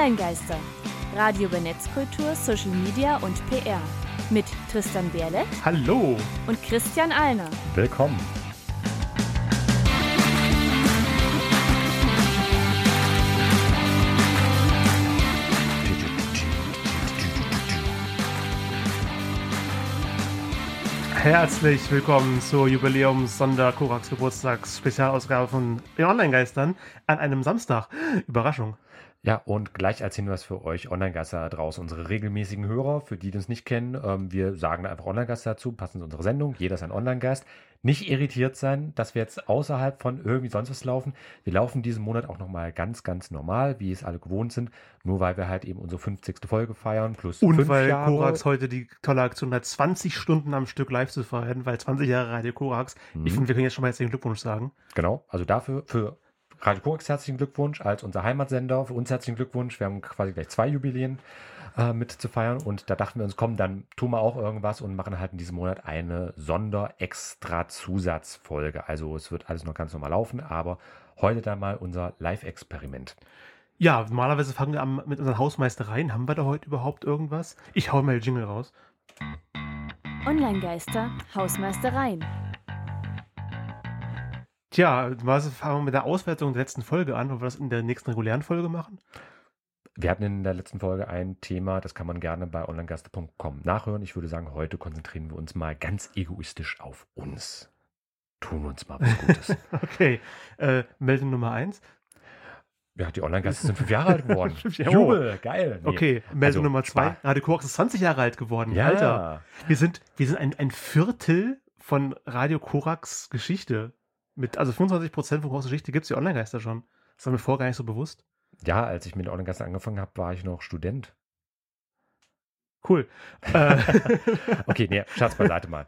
Online-Geister. Radio über Netzkultur, Social Media und PR. Mit Tristan Berle Hallo. und Christian Alner. Willkommen. Herzlich willkommen zur Jubiläums-Sonder-Korax-Geburtstags-Spezialausgabe von den Online-Geistern an einem Samstag. Überraschung. Ja, und gleich als Hinweis für euch Online-Geister draußen, unsere regelmäßigen Hörer, für die, die uns nicht kennen, ähm, wir sagen einfach Online-Geister dazu, passen zu unserer Sendung, jeder ist ein Online-Geist. Nicht irritiert sein, dass wir jetzt außerhalb von irgendwie sonst was laufen. Wir laufen diesen Monat auch nochmal ganz, ganz normal, wie es alle gewohnt sind, nur weil wir halt eben unsere 50. Folge feiern, plus Und fünf weil Jahre. Korax heute die tolle Aktion hat, 20 Stunden am Stück live zu feiern, weil 20 Jahre Radio Korax. Mhm. Ich finde, wir können jetzt schon mal herzlichen Glückwunsch sagen. Genau, also dafür für Radio Korax herzlichen Glückwunsch als unser Heimatsender. Für uns herzlichen Glückwunsch. Wir haben quasi gleich zwei Jubiläen äh, mit zu feiern und da dachten wir uns, komm, dann tun wir auch irgendwas und machen halt in diesem Monat eine Sonder-Extra-Zusatzfolge. Also es wird alles noch ganz normal laufen, aber heute dann mal unser Live-Experiment. Ja, normalerweise fangen wir an mit unseren Hausmeistereien. Haben wir da heute überhaupt irgendwas? Ich hau mal den Jingle raus. Online-Geister, Hausmeistereien. Tja, was fangen wir mit der Auswertung der letzten Folge an, wollen wir das in der nächsten regulären Folge machen? Wir hatten in der letzten Folge ein Thema, das kann man gerne bei onlinegaste.com nachhören. Ich würde sagen, heute konzentrieren wir uns mal ganz egoistisch auf uns. Tun uns mal was Gutes. Okay, äh, Meldung Nummer eins. Ja, die Online-Gäste sind fünf Jahre alt geworden. Jubel, geil. Nee. Okay, Meldung also, Nummer zwei. Radio Korax ist 20 Jahre alt geworden. Ja, Alter. Wir sind, wir sind ein, ein Viertel von Radio Korax Geschichte. Mit, also 25 Prozent von Korax Geschichte gibt es die Online-Geister schon. Das war mir vorher gar nicht so bewusst. ja, als ich mit den Online-Gästen angefangen habe, war ich noch Student. Cool. äh, Okay, nee, Schatz beiseite mal.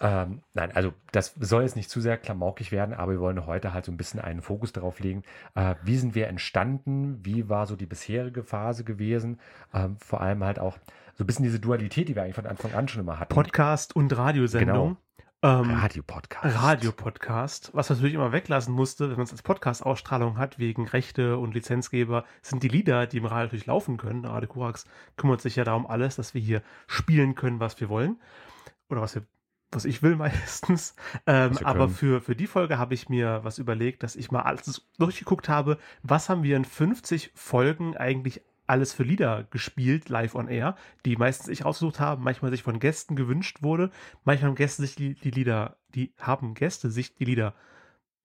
Ähm, nein, also das soll jetzt nicht zu sehr klamaukig werden, aber wir wollen heute halt so ein bisschen einen Fokus darauf legen. Äh, wie sind wir entstanden? Wie war so die bisherige Phase gewesen? Ähm, vor allem halt auch so ein bisschen diese Dualität, die wir eigentlich von Anfang an schon immer hatten. Podcast und Radiosendung. Ähm, Radio-Podcast. Radio-Podcast. Was man natürlich immer weglassen musste, wenn man es als Podcast-Ausstrahlung hat, wegen Rechte und Lizenzgeber, sind die Lieder, die im Radio natürlich laufen können. Radio Korax kümmert sich ja darum alles, dass wir hier spielen können, was wir wollen. Oder was wir was ich will meistens. Ähm, aber können. für, für die Folge habe ich mir was überlegt, dass ich mal alles durchgeguckt habe, was haben wir in 50 Folgen eigentlich alles für Lieder gespielt, live on air, die meistens ich ausgesucht habe, manchmal sich von Gästen gewünscht wurde, manchmal haben Gäste sich die, die Lieder, die haben Gäste sich die Lieder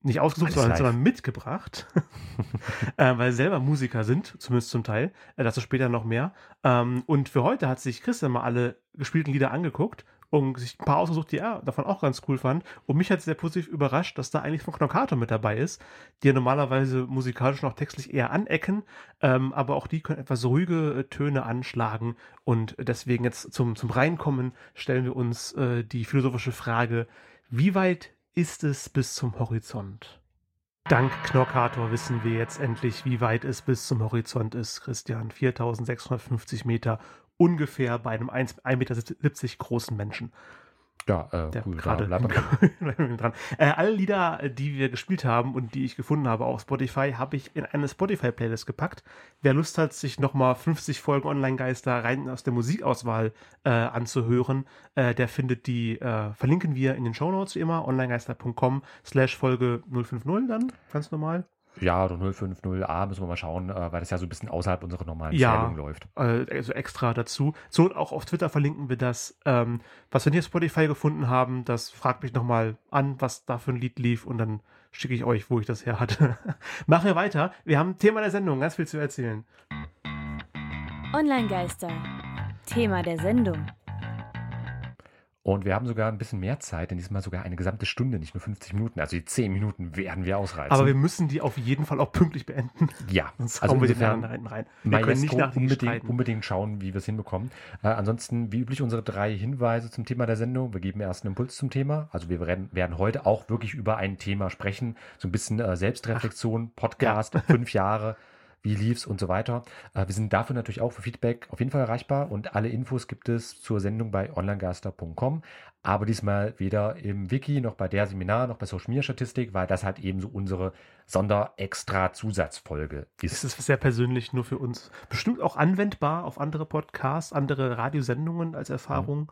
nicht ausgesucht, sondern, sondern mitgebracht, äh, weil sie selber Musiker sind, zumindest zum Teil. Äh, dazu später noch mehr. Ähm, und für heute hat sich Christian mal alle gespielten Lieder angeguckt und sich ein paar ausgesucht, die er davon auch ganz cool fand. Und mich hat sehr positiv überrascht, dass da eigentlich von Knockator mit dabei ist, die ja normalerweise musikalisch auch textlich eher anecken, ähm, aber auch die können etwas ruhige äh, Töne anschlagen. Und deswegen jetzt zum, zum Reinkommen stellen wir uns äh, die philosophische Frage, wie weit ist es bis zum Horizont? Dank Knockator wissen wir jetzt endlich, wie weit es bis zum Horizont ist, Christian. 4650 Meter ungefähr bei einem 1,70 Meter großen Menschen. Ja, äh, Der da gerade dran. Äh, alle Lieder, die wir gespielt haben und die ich gefunden habe auf Spotify, habe ich in eine Spotify-Playlist gepackt. Wer Lust hat, sich nochmal 50 Folgen Online-Geister rein aus der Musikauswahl äh, anzuhören, äh, der findet die, äh, verlinken wir in den Shownotes wie immer, onlinegeister.com slash Folge 050 dann, ganz normal. Ja, oder 050a müssen wir mal schauen, äh, weil das ja so ein bisschen außerhalb unserer normalen Ja. Zählung läuft. äh, also extra dazu. So und auch auf Twitter verlinken wir das. Ähm, was wir hier auf Spotify gefunden haben, das fragt mich nochmal an, was da für ein Lied lief und dann schicke ich euch, wo ich das her hatte. Machen wir weiter. Wir haben Thema der Sendung, ganz viel zu erzählen. Online-Geister. Thema der Sendung. Und wir haben sogar ein bisschen mehr Zeit, denn diesmal sogar eine gesamte Stunde, nicht nur 50 Minuten. Also die 10 Minuten werden wir ausreizen. Aber wir müssen die auf jeden Fall auch pünktlich beenden. ja, Sonst also wir insofern hinten rein. Wir können nicht nach unbedingt, unbedingt schauen, wie wir es hinbekommen. Äh, ansonsten, wie üblich, unsere drei Hinweise zum Thema der Sendung. Wir geben erst einen Impuls zum Thema. Also wir werden, werden heute auch wirklich über ein Thema sprechen. So ein bisschen äh, Selbstreflexion, Podcast, fünf Jahre. wie lief's und so weiter. Äh, wir sind dafür natürlich auch für Feedback auf jeden Fall erreichbar und alle Infos gibt es zur Sendung bei onlinegaster.com. Aber diesmal weder im Wiki noch bei der Seminar noch bei Social Media Statistik, weil das halt eben so unsere Sonder-Extra-Zusatzfolge ist. Das ist sehr persönlich nur für uns. Bestimmt auch anwendbar auf andere Podcasts, andere Radiosendungen als Erfahrung. Mhm.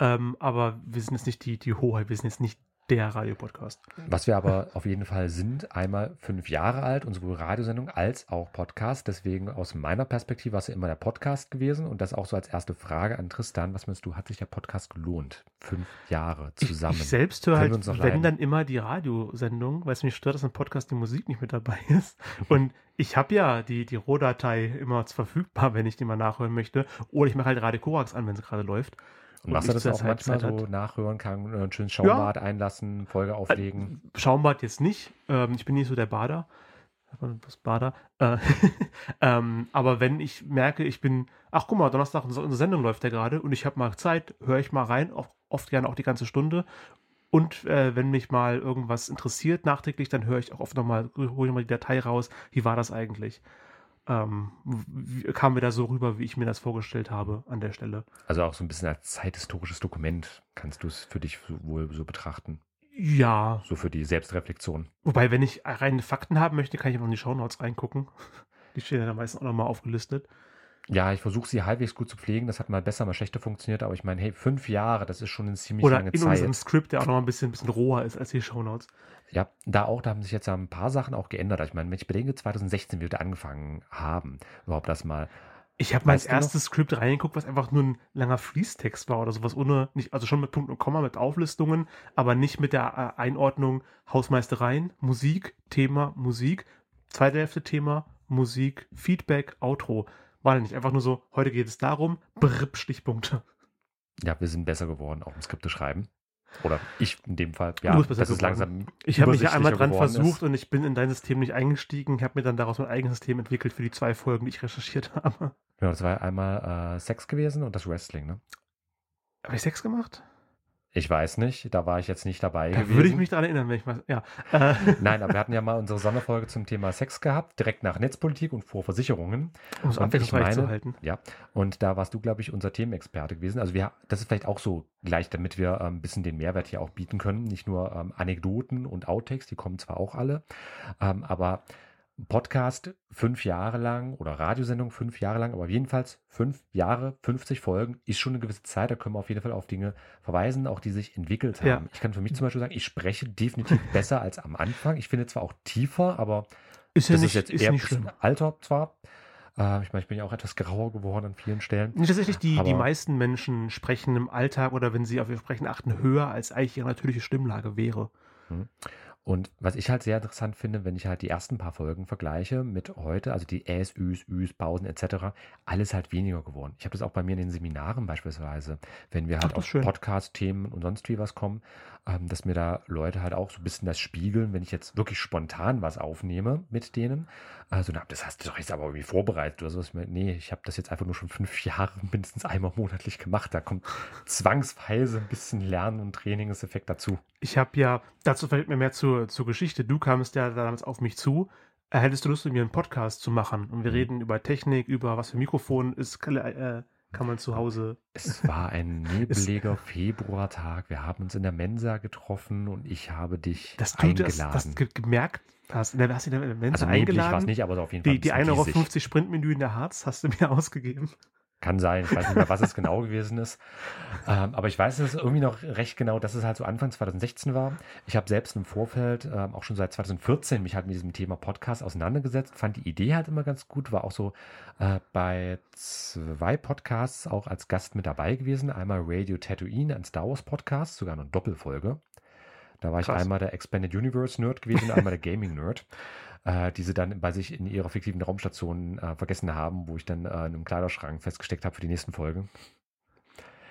Ähm, aber wir sind jetzt nicht die, die Hoheit, wir sind jetzt nicht der Radiopodcast. Was wir aber auf jeden Fall sind, einmal fünf Jahre alt und sowohl Radiosendung als auch Podcast. Deswegen aus meiner Perspektive war es ja immer der Podcast gewesen und das auch so als erste Frage an Tristan. Was meinst du, hat sich der Podcast gelohnt? Fünf Jahre zusammen. Ich, ich selbst höre halt, wenn leiden? dann immer die Radiosendung, weil es mich stört, dass ein Podcast die Musik nicht mit dabei ist. Und ich habe ja die, die Rohdatei immer verfügbar, wenn ich die mal nachhören möchte. Oder ich mache halt Radio Korax an, wenn es gerade läuft. Und machst du das auch manchmal so nachhören kann, einen schönen Schaumbad ja. einlassen, Folge auflegen? Äh, Schaumbad jetzt nicht. Ähm, ich bin nicht so der Bader. Was Bader? Äh, ähm, aber wenn ich merke, ich bin, ach guck mal, Donnerstag unsere Sendung läuft ja gerade und ich habe mal Zeit, höre ich mal rein, oft, oft gerne auch die ganze Stunde. Und äh, wenn mich mal irgendwas interessiert nachträglich, dann höre ich auch oft nochmal, hole ich mal die Datei raus. Wie war das eigentlich? Ähm, kam mir da so rüber, wie ich mir das vorgestellt habe an der Stelle. Also auch so ein bisschen als zeithistorisches Dokument kannst du es für dich wohl so betrachten. Ja. So für die Selbstreflexion. Wobei, wenn ich reine Fakten haben möchte, kann ich auch in die Shownotes reingucken. Die stehen ja dann meistens auch nochmal aufgelistet. Ja, ich versuche sie halbwegs gut zu pflegen. Das hat mal besser, mal schlechter funktioniert. Aber ich meine, hey, fünf Jahre, das ist schon eine ziemlich Oder lange in Zeit. unserem Skript, der auch noch ein bisschen, ein bisschen roher ist als die Shownotes. Ja, da auch, da haben sich jetzt ein paar Sachen auch geändert. Ich meine, wenn ich bedenke, 2016, wie wir angefangen haben, überhaupt das mal. Ich habe mein erstes Skript reingeguckt, was einfach nur ein langer Fließtext war oder sowas ohne, nicht, also schon mit Punkt und Komma, mit Auflistungen, aber nicht mit der äh, Einordnung Hausmeistereien, Musik, Thema, Musik, zweite Hälfte Thema, Musik, Feedback, Outro. War nicht einfach nur so, heute geht es darum, brr, Stichpunkte. Ja, wir sind besser geworden, auch im Skripte schreiben. Oder ich in dem Fall, ja, das ist langsam. Ich habe mich ja einmal dran versucht ist. und ich bin in dein System nicht eingestiegen. Ich habe mir dann daraus mein eigenes System entwickelt für die zwei Folgen, die ich recherchiert habe. Ja, das war einmal äh, Sex gewesen und das Wrestling, ne? Habe ich Sex gemacht? Ich weiß nicht, da war ich jetzt nicht dabei da gewesen. Würde ich mich daran erinnern, wenn ich mal, ja. Nein, aber wir hatten ja mal unsere Sonderfolge zum Thema Sex gehabt, direkt nach Netzpolitik und vor Versicherungen. Um es abwechslungsreich zu halten. Ja, und da warst du, glaube ich, unser Themenexperte gewesen. Also wir, das ist vielleicht auch so gleich, damit wir ähm, ein bisschen den Mehrwert hier auch bieten können. Nicht nur ähm, Anekdoten und Outtakes, die kommen zwar auch alle, ähm, aber Podcast fünf Jahre lang oder Radiosendung fünf Jahre lang, aber jedenfalls fünf Jahre, 50 Folgen ist schon eine gewisse Zeit. Da können wir auf jeden Fall auf Dinge verweisen, auch die sich entwickelt haben. Ja. Ich kann für mich zum Beispiel sagen, ich spreche definitiv besser als am Anfang. Ich finde zwar auch tiefer, aber ist ja das nicht, ist jetzt ist eher nicht schlimm. Alter zwar. Äh, ich meine, ich bin ja auch etwas grauer geworden an vielen Stellen. Tatsächlich, die, die meisten Menschen sprechen im Alltag oder wenn sie auf ihr Sprechen achten, höher als eigentlich ihre natürliche Stimmlage wäre. Hm. Und was ich halt sehr interessant finde, wenn ich halt die ersten paar Folgen vergleiche mit heute, also die Äs, Üs, Üs, Pausen etc., alles halt weniger geworden. Ich habe das auch bei mir in den Seminaren beispielsweise, wenn wir halt Ach, auf Podcast-Themen und sonst wie was kommen, ähm, dass mir da Leute halt auch so ein bisschen das spiegeln, wenn ich jetzt wirklich spontan was aufnehme mit denen. Also, na, das hast du doch jetzt aber irgendwie vorbereitet oder so. Nee, ich habe das jetzt einfach nur schon fünf Jahre mindestens einmal monatlich gemacht. Da kommt zwangsweise ein bisschen Lernen und Trainingseffekt dazu. Ich habe ja, dazu fällt mir mehr zur, zur Geschichte. Du kamst ja damals auf mich zu. Äh, hättest du Lust, mit mir einen Podcast zu machen? Und wir mhm. reden über Technik, über was für Mikrofon ist, äh, kann man zu Hause. Es war ein nebeliger Februartag. Wir haben uns in der Mensa getroffen und ich habe dich dass eingeladen. Du das gemerkt hast. In der, hast du in der Mensa also eingeladen? war es nicht, aber auf jeden Fall. Die, die 1,50 Euro Sprintmenü in der Harz hast du mir ausgegeben. Kann sein, ich weiß nicht mehr, was es genau gewesen ist. Ähm, aber ich weiß es irgendwie noch recht genau, dass es halt so Anfang 2016 war. Ich habe selbst im Vorfeld, ähm, auch schon seit 2014, mich halt mit diesem Thema Podcast auseinandergesetzt, fand die Idee halt immer ganz gut, war auch so äh, bei zwei Podcasts auch als Gast mit dabei gewesen. Einmal Radio Tatooine, ein Star Wars Podcast, sogar eine Doppelfolge. Da war Krass. ich einmal der Expanded Universe Nerd gewesen einmal der Gaming Nerd äh, die sie dann bei sich in ihrer fiktiven Raumstation äh, vergessen haben, wo ich dann äh, in einem Kleiderschrank festgesteckt habe für die nächsten Folgen.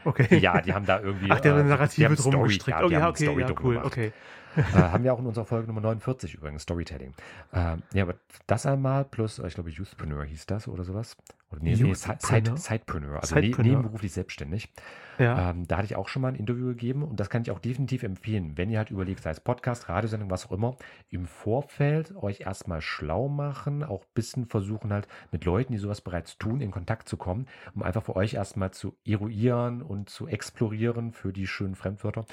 Okay. Ja, die haben da irgendwie. Ach, der äh, Narrative drum gestrickt. Ja, okay, ja, cool, okay. Äh, haben wir auch in unserer Folge Nummer 49 übrigens, Storytelling. Äh, ja, aber das einmal plus, äh, ich glaube, Youthpreneur hieß das oder sowas. Oder nee, nee Side, Side, Sidepreneur, also Sidepreneur. Ne, nebenberuflich selbstständig. Ja. Ähm, da hatte ich auch schon mal ein Interview gegeben und das kann ich auch definitiv empfehlen, wenn ihr halt überlegt, sei es Podcast, Radiosendung, was auch immer, im Vorfeld euch erstmal schlau machen, auch ein bisschen versuchen halt mit Leuten, die sowas bereits tun, in Kontakt zu kommen, um einfach für euch erstmal zu eruieren und zu explorieren für die schönen Fremdwörter.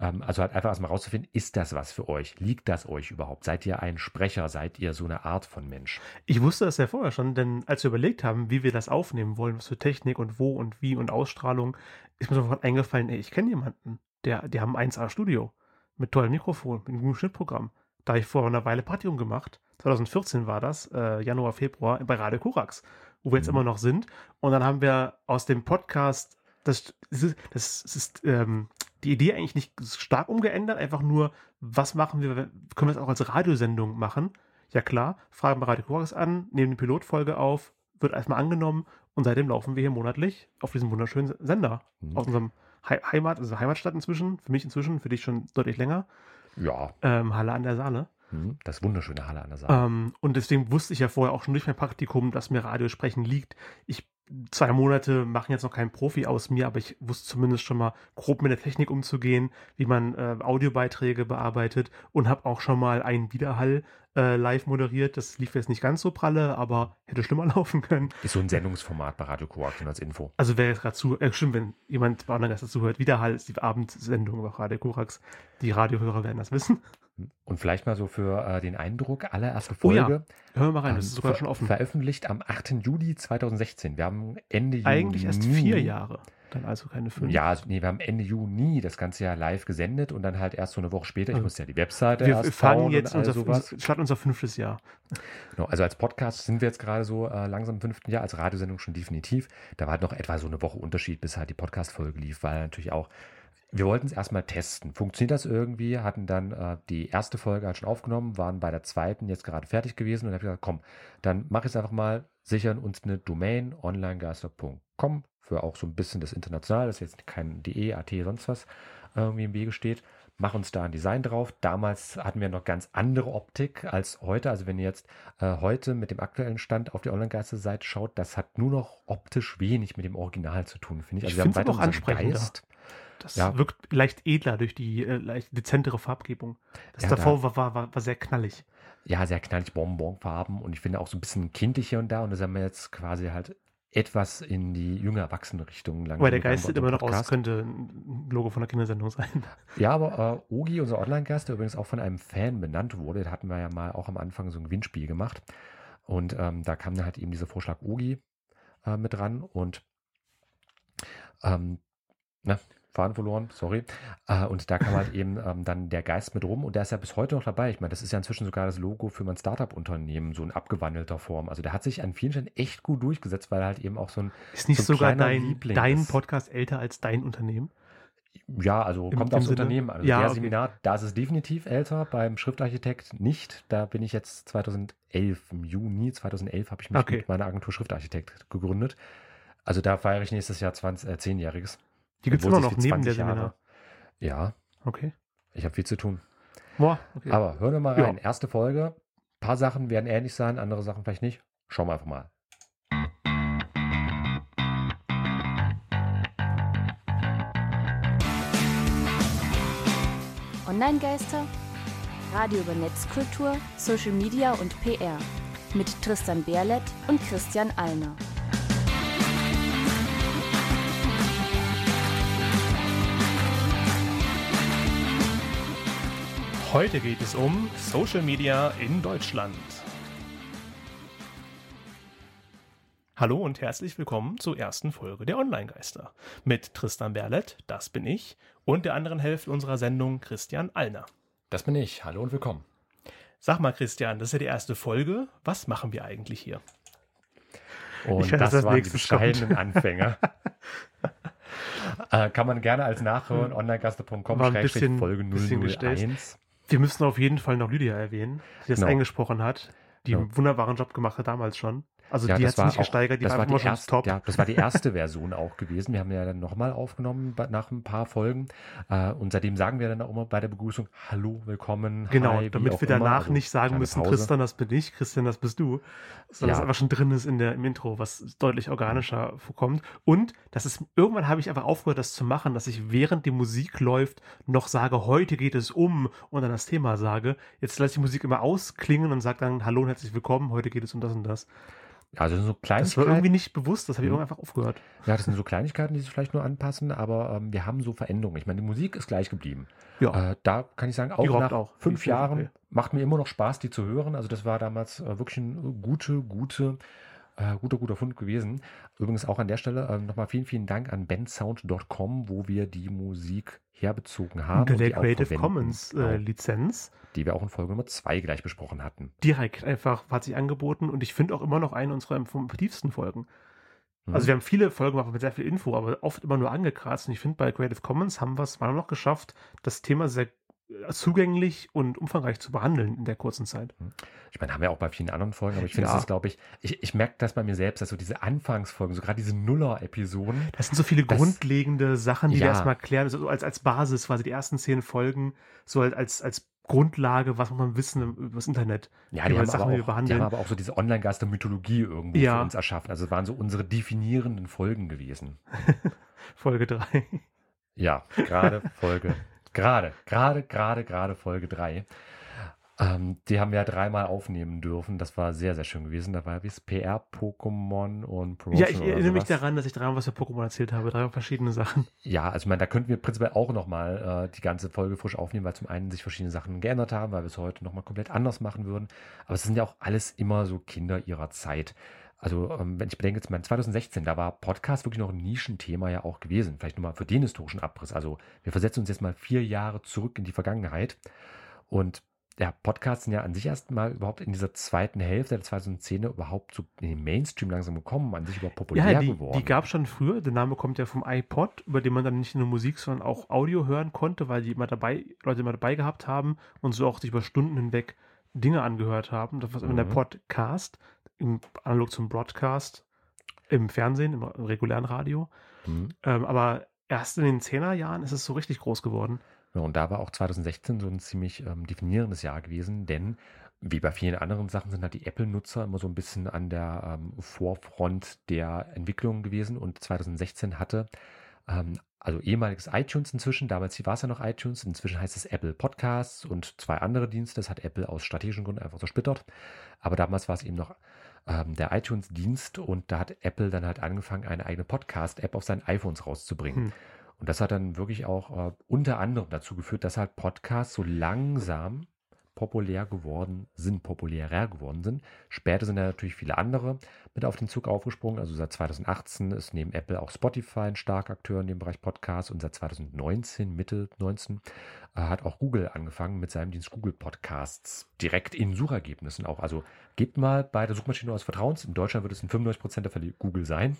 Ähm, also halt einfach erstmal rauszufinden, ist das was für euch? Liegt das euch überhaupt? Seid ihr ein Sprecher? Seid ihr so eine Art von Mensch? Ich wusste das ja vorher schon, denn als wir überlegt haben, wie wir das aufnehmen wollen, was für Technik und wo und wie und Ausstrahlung, ist mir sofort eingefallen, ey, ich kenne jemanden, der, die haben ein 1A-Studio mit tollem Mikrofon, mit einem guten Schnittprogramm. Da habe ich vor einer Weile Praktikum gemacht. 2014 war das, äh, Januar, Februar, bei Radio Korax, wo wir jetzt Mhm. immer noch sind. Und dann haben wir aus dem Podcast, das, das ist, das ist ähm, die Idee eigentlich nicht stark umgeändert, einfach nur, was machen wir, können wir das auch als Radiosendung machen? Ja klar, fragen bei Radio Korax an, nehmen die Pilotfolge auf, wird erstmal angenommen und seitdem laufen wir hier monatlich auf diesem wunderschönen Sender Mhm. aus unserem Hei- Heimat, also Heimatstadt inzwischen, für mich inzwischen, für dich schon deutlich länger, Ja, ähm, Halle an der Saale. hm, das wunderschöne Halle an der Saale. Ähm, und deswegen wusste ich ja vorher auch schon durch mein Praktikum, dass mir Radiosprechen liegt. Ich zwei Monate machen jetzt noch keinen Profi aus mir, aber ich wusste zumindest schon mal grob mit der Technik umzugehen, wie man äh, Audiobeiträge bearbeitet und habe auch schon mal einen Widerhall äh, live moderiert. Das lief jetzt nicht ganz so pralle, aber hätte schlimmer laufen können. Ist so ein Sendungsformat bei Radio Korax als Info. Also wer jetzt gerade zu, äh, stimmt, wenn jemand bei anderen dazu hört, Widerhall ist die Abendsendung bei Radio Korax. Die Radiohörer werden das wissen. Und vielleicht mal so für äh, den Eindruck, allererste Oh ja, Folge. Hören wir mal rein, ähm, das ist sogar schon offen. Veröffentlicht am 8. Juli 2016. Wir haben Ende Juni. Eigentlich erst vier Jahre, dann also keine fünf. Ja, nee, wir haben Ende Juni das ganze Jahr live gesendet und dann halt erst so eine Woche später. Ich Also, musste ja die Webseite wir erst fangen jetzt unser, sowas. starten unser fünftes Jahr. Genau, also als Podcast sind wir jetzt gerade so äh, langsam im fünften Jahr, als Radiosendung schon definitiv. Da war halt noch etwa so eine Woche Unterschied, bis halt die Podcast-Folge lief, weil natürlich auch, wir wollten es erstmal testen. Funktioniert das irgendwie? Hatten dann äh, die erste Folge halt schon aufgenommen, waren bei der zweiten jetzt gerade fertig gewesen und habe gesagt, komm, dann mach ich es einfach mal, sichern uns eine Domain, onlinegeister.com, für auch so ein bisschen das International, das jetzt kein DE, AT, sonst was irgendwie im Wege steht. Mach uns da ein Design drauf. Damals hatten wir noch ganz andere Optik als heute. Also wenn ihr jetzt äh, heute mit dem aktuellen Stand auf die Online-Geister-Seite schaut, das hat nur noch optisch wenig mit dem Original zu tun, finde ich. Ich wir haben weiter auch unseren ansprechender. Geist. Das Ja. wirkt leicht edler durch die äh, leicht dezentere Farbgebung. Das Ja, davor da- war, war, war, war sehr knallig. Ja, sehr knallig Bonbonfarben und ich finde auch so ein bisschen kindlich hier und da. Und das haben wir jetzt quasi halt etwas in die junge Erwachsene-Richtung langsam. Aber der gegangen Geist sieht immer noch aus, könnte ein Logo von einer Kindersendung sein. Ja, aber äh, Ogi, unser Online-Gast, der übrigens auch von einem Fan benannt wurde, da hatten wir ja mal auch am Anfang so ein Gewinnspiel gemacht. Und ähm, da kam dann halt eben dieser Vorschlag Ogi äh, mit dran und ähm, na, Faden verloren, sorry. Äh, und da kam halt eben ähm, dann der Geist mit rum und der ist ja bis heute noch dabei. Ich meine, das ist ja inzwischen sogar das Logo für mein Startup-Unternehmen, so in abgewandelter Form. Also der hat sich an vielen Stellen echt gut durchgesetzt, weil er halt eben auch so ein, Ist nicht So ein sogar dein, Liebling dein ist. Podcast älter als dein Unternehmen? Ja, also Im- kommt im aufs Sinne? Unternehmen an. Also Ja, der okay. Seminar, da ist es definitiv älter, beim Schriftarchitekt nicht. Da bin ich jetzt 2011, im Juni 2011 habe ich mich Okay. mit meiner Agentur Schriftarchitekt gegründet. Also da feiere ich nächstes Jahr 20, äh, 10-jähriges. Die gibt es immer noch neben der 20 Jahre- Seminar. Ja, Okay. ich habe viel zu tun. Boah, okay. Aber hören wir mal Ja. rein. Erste Folge. Ein paar Sachen werden ähnlich sein, andere Sachen vielleicht nicht. Schauen wir einfach mal. Online-Geister, Radio über Netzkultur, Social Media und PR. Mit Tristan Berlet und Christian Alner. Heute geht es um Social Media in Deutschland. Hallo und herzlich willkommen zur ersten Folge der Online-Geister. Mit Tristan Berlet, das bin ich, und der anderen Hälfte unserer Sendung Christian Allner. Das bin ich. Hallo und willkommen. Sag mal, Christian, das ist ja die erste Folge. Was machen wir eigentlich hier? Und Ich weiß, das dass waren die bescheidenen Anfänger. äh, kann man gerne als Nachhören schrägstrich bisschen- Folge bisschen gestellt. 001. Wir müssen auf jeden Fall noch Lydia erwähnen, die das Genau. eingesprochen hat, die Ja. einen wunderbaren Job gemacht hat damals schon. Also Ja, die das hat sich nicht auch- gesteigert, die das war war immer schon erste, top. ja, das war die erste Version auch gewesen. Wir haben ja dann nochmal aufgenommen nach ein paar Folgen. Äh, und seitdem sagen wir dann auch immer bei der Begrüßung Hallo, willkommen. Genau, hi, damit wir danach Also, nicht sagen müssen, Pause. Tristan, das bin ich, Christian, das bist du. Sondern Ja. es einfach schon drin ist in der, im Intro, was deutlich organischer vorkommt. Und das ist, irgendwann habe ich einfach aufgehört, das zu machen, dass ich während die Musik läuft noch sage, heute geht es um und dann das Thema sage. Jetzt lasse ich die Musik immer ausklingen und sage dann, hallo und herzlich willkommen, heute geht es um das und das. Also das sind so Das war Kleinigkeiten. irgendwie nicht bewusst, das habe ich Mhm. irgendwann einfach aufgehört. Ja, das sind so Kleinigkeiten, die sich vielleicht nur anpassen, aber ähm, wir haben so Veränderungen. Ich meine, die Musik ist gleich geblieben. Ja. Äh, da kann ich sagen, auch Die nach auch. Fünf Jahren macht mir immer noch Spaß, die zu hören. Also das war damals äh, wirklich ein gute, gute, äh, guter, guter Fund gewesen. Übrigens auch an der Stelle äh, nochmal vielen, vielen Dank an bandsound.com, wo wir die Musik herbezogen haben. Unter der Creative. Commons äh, Genau, Lizenz. die wir auch in Folge Nummer zwei gleich besprochen hatten. Direkt einfach hat sich angeboten und ich finde auch immer noch eine unserer informativsten Folgen. Mhm. Also wir haben viele Folgen gemacht mit sehr viel Info, aber oft immer nur angekratzt. Und ich finde, bei Creative Commons haben wir es mal noch geschafft, das Thema sehr zugänglich und umfangreich zu behandeln in der kurzen Zeit. Ich meine, haben wir auch bei vielen anderen Folgen, aber ich finde, Ja. ist, glaube ich, ich, ich merke das bei mir selbst, dass so diese Anfangsfolgen, so gerade diese Nuller-Episoden, Das sind so viele Das- grundlegende Sachen, die wir Ja. erstmal klären, also als, als Basis quasi die ersten zehn Folgen, so als, als, als Grundlage, was man wissen über das Internet. Ja, die haben, Sachen, die wir auch, die behandeln. haben aber auch so diese Online-Geister-Mythologie irgendwo Ja. für uns erschaffen. Also es waren so unsere definierenden Folgen gewesen. Folge 3. Ja, gerade Folge, gerade, gerade, gerade, gerade Folge 3. Ähm, die haben wir ja dreimal aufnehmen dürfen. Das war sehr, sehr schön gewesen. Da war wie es PR, Pokémon und Promotion Ja, ich erinnere mich daran, dass ich dreimal was für Pokémon erzählt habe. Drei verschiedene Sachen. Ja, also ich meine, da könnten wir prinzipiell auch nochmal äh, die ganze Folge frisch aufnehmen, weil zum einen sich verschiedene Sachen geändert haben, weil wir es heute nochmal komplett anders machen würden. Aber es sind ja auch alles immer so Kinder ihrer Zeit. Also, ähm, wenn ich bedenke, jetzt mein 2016, da war Podcast wirklich noch ein Nischenthema ja auch gewesen. Vielleicht nur mal für den historischen Abriss. Also, wir versetzen uns jetzt mal vier Jahre zurück in die Vergangenheit. Und ja, Podcasts sind ja an sich erst mal überhaupt in dieser zweiten Hälfte der 2010er überhaupt so in den Mainstream langsam gekommen, an sich überhaupt populär Ja, die, geworden. die gab es schon früher. Der Name kommt ja vom iPod, über den man dann nicht nur Musik, sondern auch Audio hören konnte, weil die immer dabei, Leute immer dabei gehabt haben und so auch sich über Stunden hinweg Dinge angehört haben. Das war immer der Mhm. Podcast, im, analog zum Broadcast, im Fernsehen, im regulären Radio. Mhm. Ähm, aber erst in den 10er Jahren ist es so richtig groß geworden. Ja, und da war auch 2016 so ein ziemlich ähm, definierendes Jahr gewesen, denn wie bei vielen anderen Sachen sind halt die Apple-Nutzer immer so ein bisschen an der ähm, Vorfront der Entwicklung gewesen und 2016 hatte ähm, also ehemaliges iTunes inzwischen, damals war es ja noch iTunes, inzwischen heißt es Apple Podcasts und zwei andere Dienste, das hat Apple aus strategischen Gründen einfach zersplittert, aber damals war es eben noch ähm, der iTunes-Dienst und da hat Apple dann halt angefangen, eine eigene Podcast-App auf seinen iPhones rauszubringen. Hm. Und das hat dann wirklich auch äh, unter anderem dazu geführt, dass halt Podcasts so langsam populär geworden sind, populärer geworden sind. Später sind ja natürlich viele andere mit auf den Zug aufgesprungen. Also seit 2018 ist neben Apple auch Spotify ein starker Akteur in dem Bereich Podcasts und seit 2019, Mitte 19, äh, hat auch Google angefangen mit seinem Dienst Google Podcasts direkt in Suchergebnissen auch. Also gebt mal bei der Suchmaschine eures Vertrauens, in Deutschland wird es in 95% der Fälle Google sein,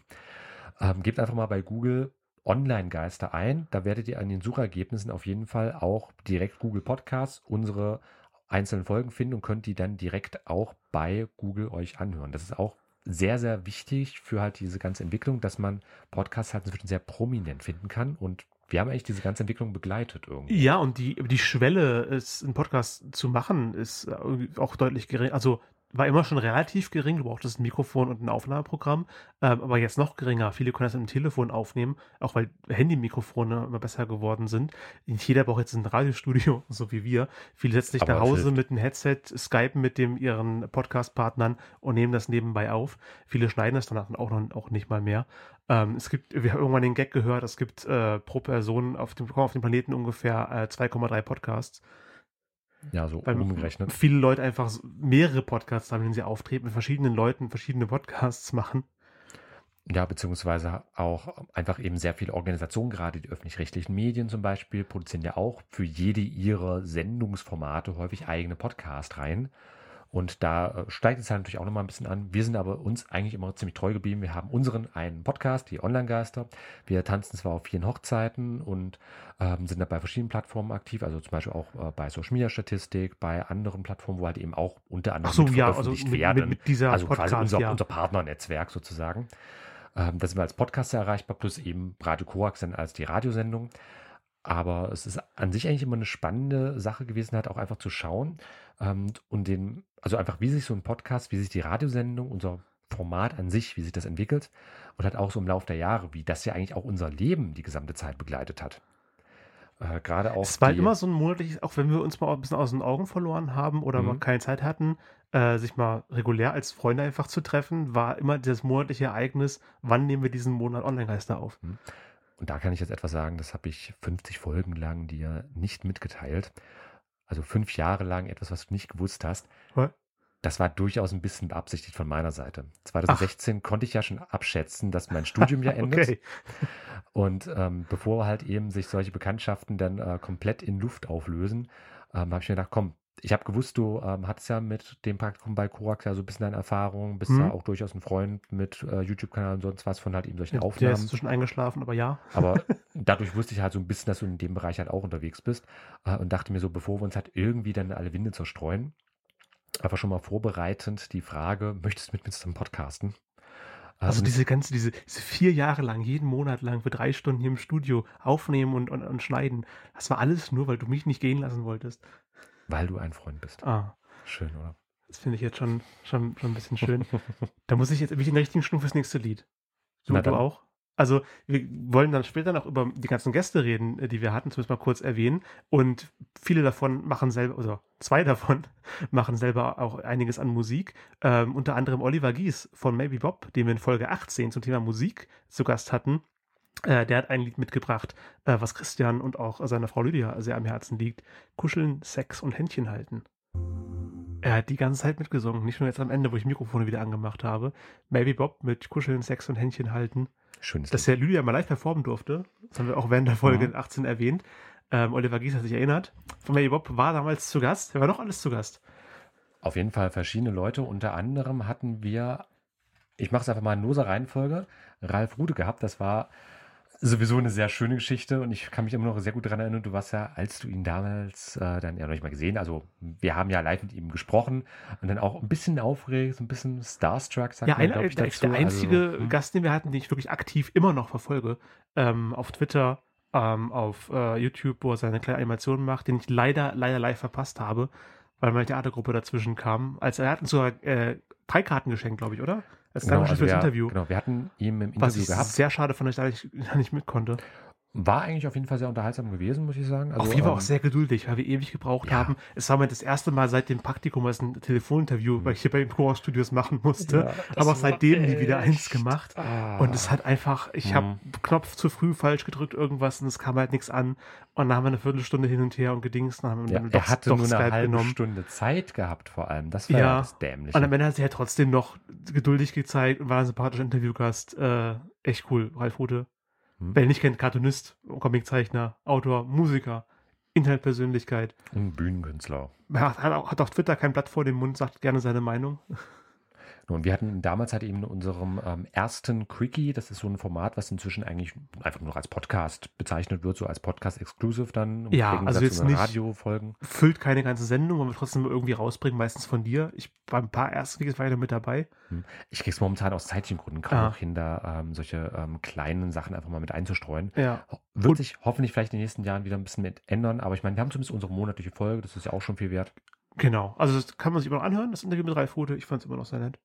ähm, gebt einfach mal bei Google Online-Geister ein. Da werdet ihr an den Suchergebnissen auf jeden Fall auch direkt Google Podcasts, unsere einzelnen Folgen finden und könnt die dann direkt auch bei Google euch anhören. Das ist auch sehr, sehr wichtig für halt diese ganze Entwicklung, dass man Podcasts halt inzwischen sehr prominent finden kann und wir haben eigentlich diese ganze Entwicklung begleitet irgendwie. Ja, und die, die Schwelle, es einen Podcast zu machen, ist äh, auch deutlich gering. Also war immer schon relativ gering. Du brauchtest ein Mikrofon und ein Aufnahmeprogramm, ähm, aber jetzt noch geringer. Viele können das mit dem Telefon aufnehmen, auch weil Handymikrofone immer besser geworden sind. Nicht jeder braucht jetzt ein Radiostudio, so wie wir. Viele setzen sich Aber nach Hause mit einem Headset, skypen mit dem ihren Podcast-Partnern und nehmen das nebenbei auf. Viele schneiden das danach auch, noch, auch nicht mal mehr. Ähm, es gibt, wir haben irgendwann den Gag gehört, es gibt äh, pro Person auf dem, auf dem Planeten ungefähr äh, 2,3 Podcasts. Ja, so Weil umgerechnet. viele Leute einfach mehrere Podcasts haben, in denen sie auftreten, mit verschiedenen Leuten verschiedene Podcasts machen. Ja, beziehungsweise auch einfach eben sehr viele Organisationen, gerade die öffentlich-rechtlichen Medien zum Beispiel, produzieren ja auch für jede ihrer Sendungsformate häufig eigene Podcast rein. Und da äh, steigt es halt natürlich auch nochmal ein bisschen an. Wir sind aber uns eigentlich immer ziemlich treu geblieben. Wir haben unseren einen Podcast, die Online-Geister. Wir tanzen zwar auf vielen Hochzeiten und ähm, sind da bei verschiedenen Plattformen aktiv, also zum Beispiel auch äh, bei Social Media Statistik, bei anderen Plattformen, wo halt eben auch unter anderem Ach so, ja, also mit, werden. Mit, mit dieser also Podcast, quasi unser, ja. unser Partnernetzwerk sozusagen. Ähm, da sind wir als Podcaster erreichbar, plus eben Radio Korax dann als die Radiosendung. Aber es ist an sich eigentlich immer eine spannende Sache gewesen, halt auch einfach zu schauen ähm, und den, also einfach, wie sich so ein Podcast, wie sich die Radiosendung, unser Format an sich, wie sich das entwickelt und halt auch so im Laufe der Jahre, wie das ja eigentlich auch unser Leben die gesamte Zeit begleitet hat. Äh, Gerade auch. Es war immer so ein monatliches, auch wenn wir uns mal ein bisschen aus den Augen verloren haben oder Mhm. mal keine Zeit hatten, äh, sich mal regulär als Freunde einfach zu treffen, war immer das monatliche Ereignis, wann nehmen wir diesen Monat Online-Geister auf. Und da kann ich jetzt etwas sagen, das habe ich 50 Folgen lang dir nicht mitgeteilt. Also fünf Jahre lang etwas, was du nicht gewusst hast. Was? Das war durchaus ein bisschen beabsichtigt von meiner Seite. 2016 konnte ich ja schon abschätzen, dass mein Studium ja endet. Okay. Und ähm, bevor halt eben sich solche Bekanntschaften dann äh, komplett in Luft auflösen, ähm, habe ich mir gedacht, komm, ich habe gewusst, du ähm, hattest ja mit dem Praktikum bei Korax ja so ein bisschen deine Erfahrung, bist Mhm. ja auch durchaus ein Freund mit äh, YouTube-Kanal und sonst was von halt eben solchen Der Aufnahmen. ist zwischen eingeschlafen, aber ja. Aber dadurch wusste ich halt so ein bisschen, dass du in dem Bereich halt auch unterwegs bist äh, und dachte mir so, bevor wir uns halt irgendwie dann alle Winde zerstreuen, einfach schon mal vorbereitend die Frage, möchtest du mit mir zusammen podcasten? Also und diese ganze, diese, diese vier Jahre lang, jeden Monat lang für drei Stunden hier im Studio aufnehmen und, und, und schneiden, das war alles nur, weil du mich nicht gehen lassen wolltest. Weil du ein Freund bist. Ah, Schön, oder? das finde ich jetzt schon, schon, schon ein bisschen schön. Da muss ich jetzt bin ich in der richtigen Stunde fürs nächste Lied. Du, Na du dann. auch? Also, wir wollen dann später noch über die ganzen Gäste reden, äh, die wir hatten, zumindest mal kurz erwähnen. Und viele davon machen selber, also zwei davon machen selber auch einiges an Musik. Ähm, unter anderem Oliver Gies von Maybe Bob, den wir in Folge 18 zum Thema Musik zu Gast hatten. Äh, der hat ein Lied mitgebracht, äh, was Christian und auch seiner Frau Lydia sehr am Herzen liegt. Kuscheln, Sex und Händchen halten. Er hat die ganze Zeit mitgesungen, nicht nur jetzt am Ende, wo ich Mikrofone wieder angemacht habe. Maybe Bob mit Kuscheln, Sex und Händchen halten. Schönes Dass der Lydia mal live performen durfte. Das haben wir auch während der Folge Mhm. 18 erwähnt. Ähm, Oliver Gies hat sich erinnert. Von Maybe Bob war damals zu Gast. Er war doch alles zu Gast. Auf jeden Fall verschiedene Leute. Unter anderem hatten wir, ich mache es einfach mal in loser Reihenfolge, Ralf Rude gehabt. Das war sowieso eine sehr schöne Geschichte und ich kann mich immer noch sehr gut daran erinnern. Du warst ja, als du ihn damals äh, dann ja noch nicht mal gesehen, also wir haben ja live mit ihm gesprochen und dann auch ein bisschen aufgeregt, so ein bisschen starstruck, sagt Ja, man, einer, glaub ich, der, dazu. der einzige Also, hm. Gast, den wir hatten, den ich wirklich aktiv immer noch verfolge, ähm, auf Twitter, ähm, auf äh, YouTube, wo er seine kleine Animation macht, den ich leider, leider live verpasst habe, weil meine Theatergruppe dazwischen kam. Als er hat uns sogar äh, drei Karten geschenkt, glaube ich, oder? Als Genau, Dankeschön also fürs wir, Interview. genau, wir hatten ihn im Was Interview ich gehabt. sehr schade fand, dass ich da nicht, da nicht mit konnte. War eigentlich auf jeden Fall sehr unterhaltsam gewesen, muss ich sagen. Also, Auf jeden Fall auch ähm, sehr geduldig, weil wir ewig gebraucht ja. haben. Es war mir das erste Mal seit dem Praktikum, als ein Telefoninterview, weil ich hier bei den Chorus Studios machen musste. Ja, aber auch seitdem war nie wieder eins echt- gemacht. Ah. Und es hat einfach, ich habe Mhm. Knopf zu früh falsch gedrückt, irgendwas, und es kam halt nichts an. Und dann haben wir eine Viertelstunde hin und her und gedingst. Dann haben wir Ja, dann er hatte doch nur eine Skype halbe genommen. Stunde Zeit gehabt, vor allem. Das war Ja. ja, das Dämliche. Und am Ende hat sich halt trotzdem noch geduldig gezeigt und war ein sympathischer Interviewgast. Äh, echt cool, Ralf Rute. Hm. Wer ihn nicht kennt, Cartoonist, Comiczeichner, Autor, Musiker, Internetpersönlichkeit. Ein Bühnenkünstler. Er hat, hat, auch- hat auf Twitter kein Blatt vor dem Mund, sagt gerne seine Meinung. Und wir hatten damals halt eben in unserem ähm, ersten Quickie, das ist so ein Format, was inzwischen eigentlich einfach nur als Podcast bezeichnet wird, so als Podcast-Exclusive dann. Ja, also jetzt nicht- Radiofolgen. Füllt keine ganze Sendung, aber wir trotzdem irgendwie rausbringen, meistens von dir. Ich war ein paar war ich da mit dabei. Ich krieg's momentan aus zeitlichen Gründen kaum Ah. noch hin, da ähm, solche ähm, kleinen Sachen einfach mal mit einzustreuen. Ja. Wird sich hoffentlich vielleicht in den nächsten Jahren wieder ein bisschen mit ändern, aber ich meine, wir haben zumindest unsere monatliche Folge, das ist ja auch schon viel wert. Genau. Also das kann man sich immer noch anhören, das Interview mit Ralf Rute. Ich fand es immer noch sehr nett.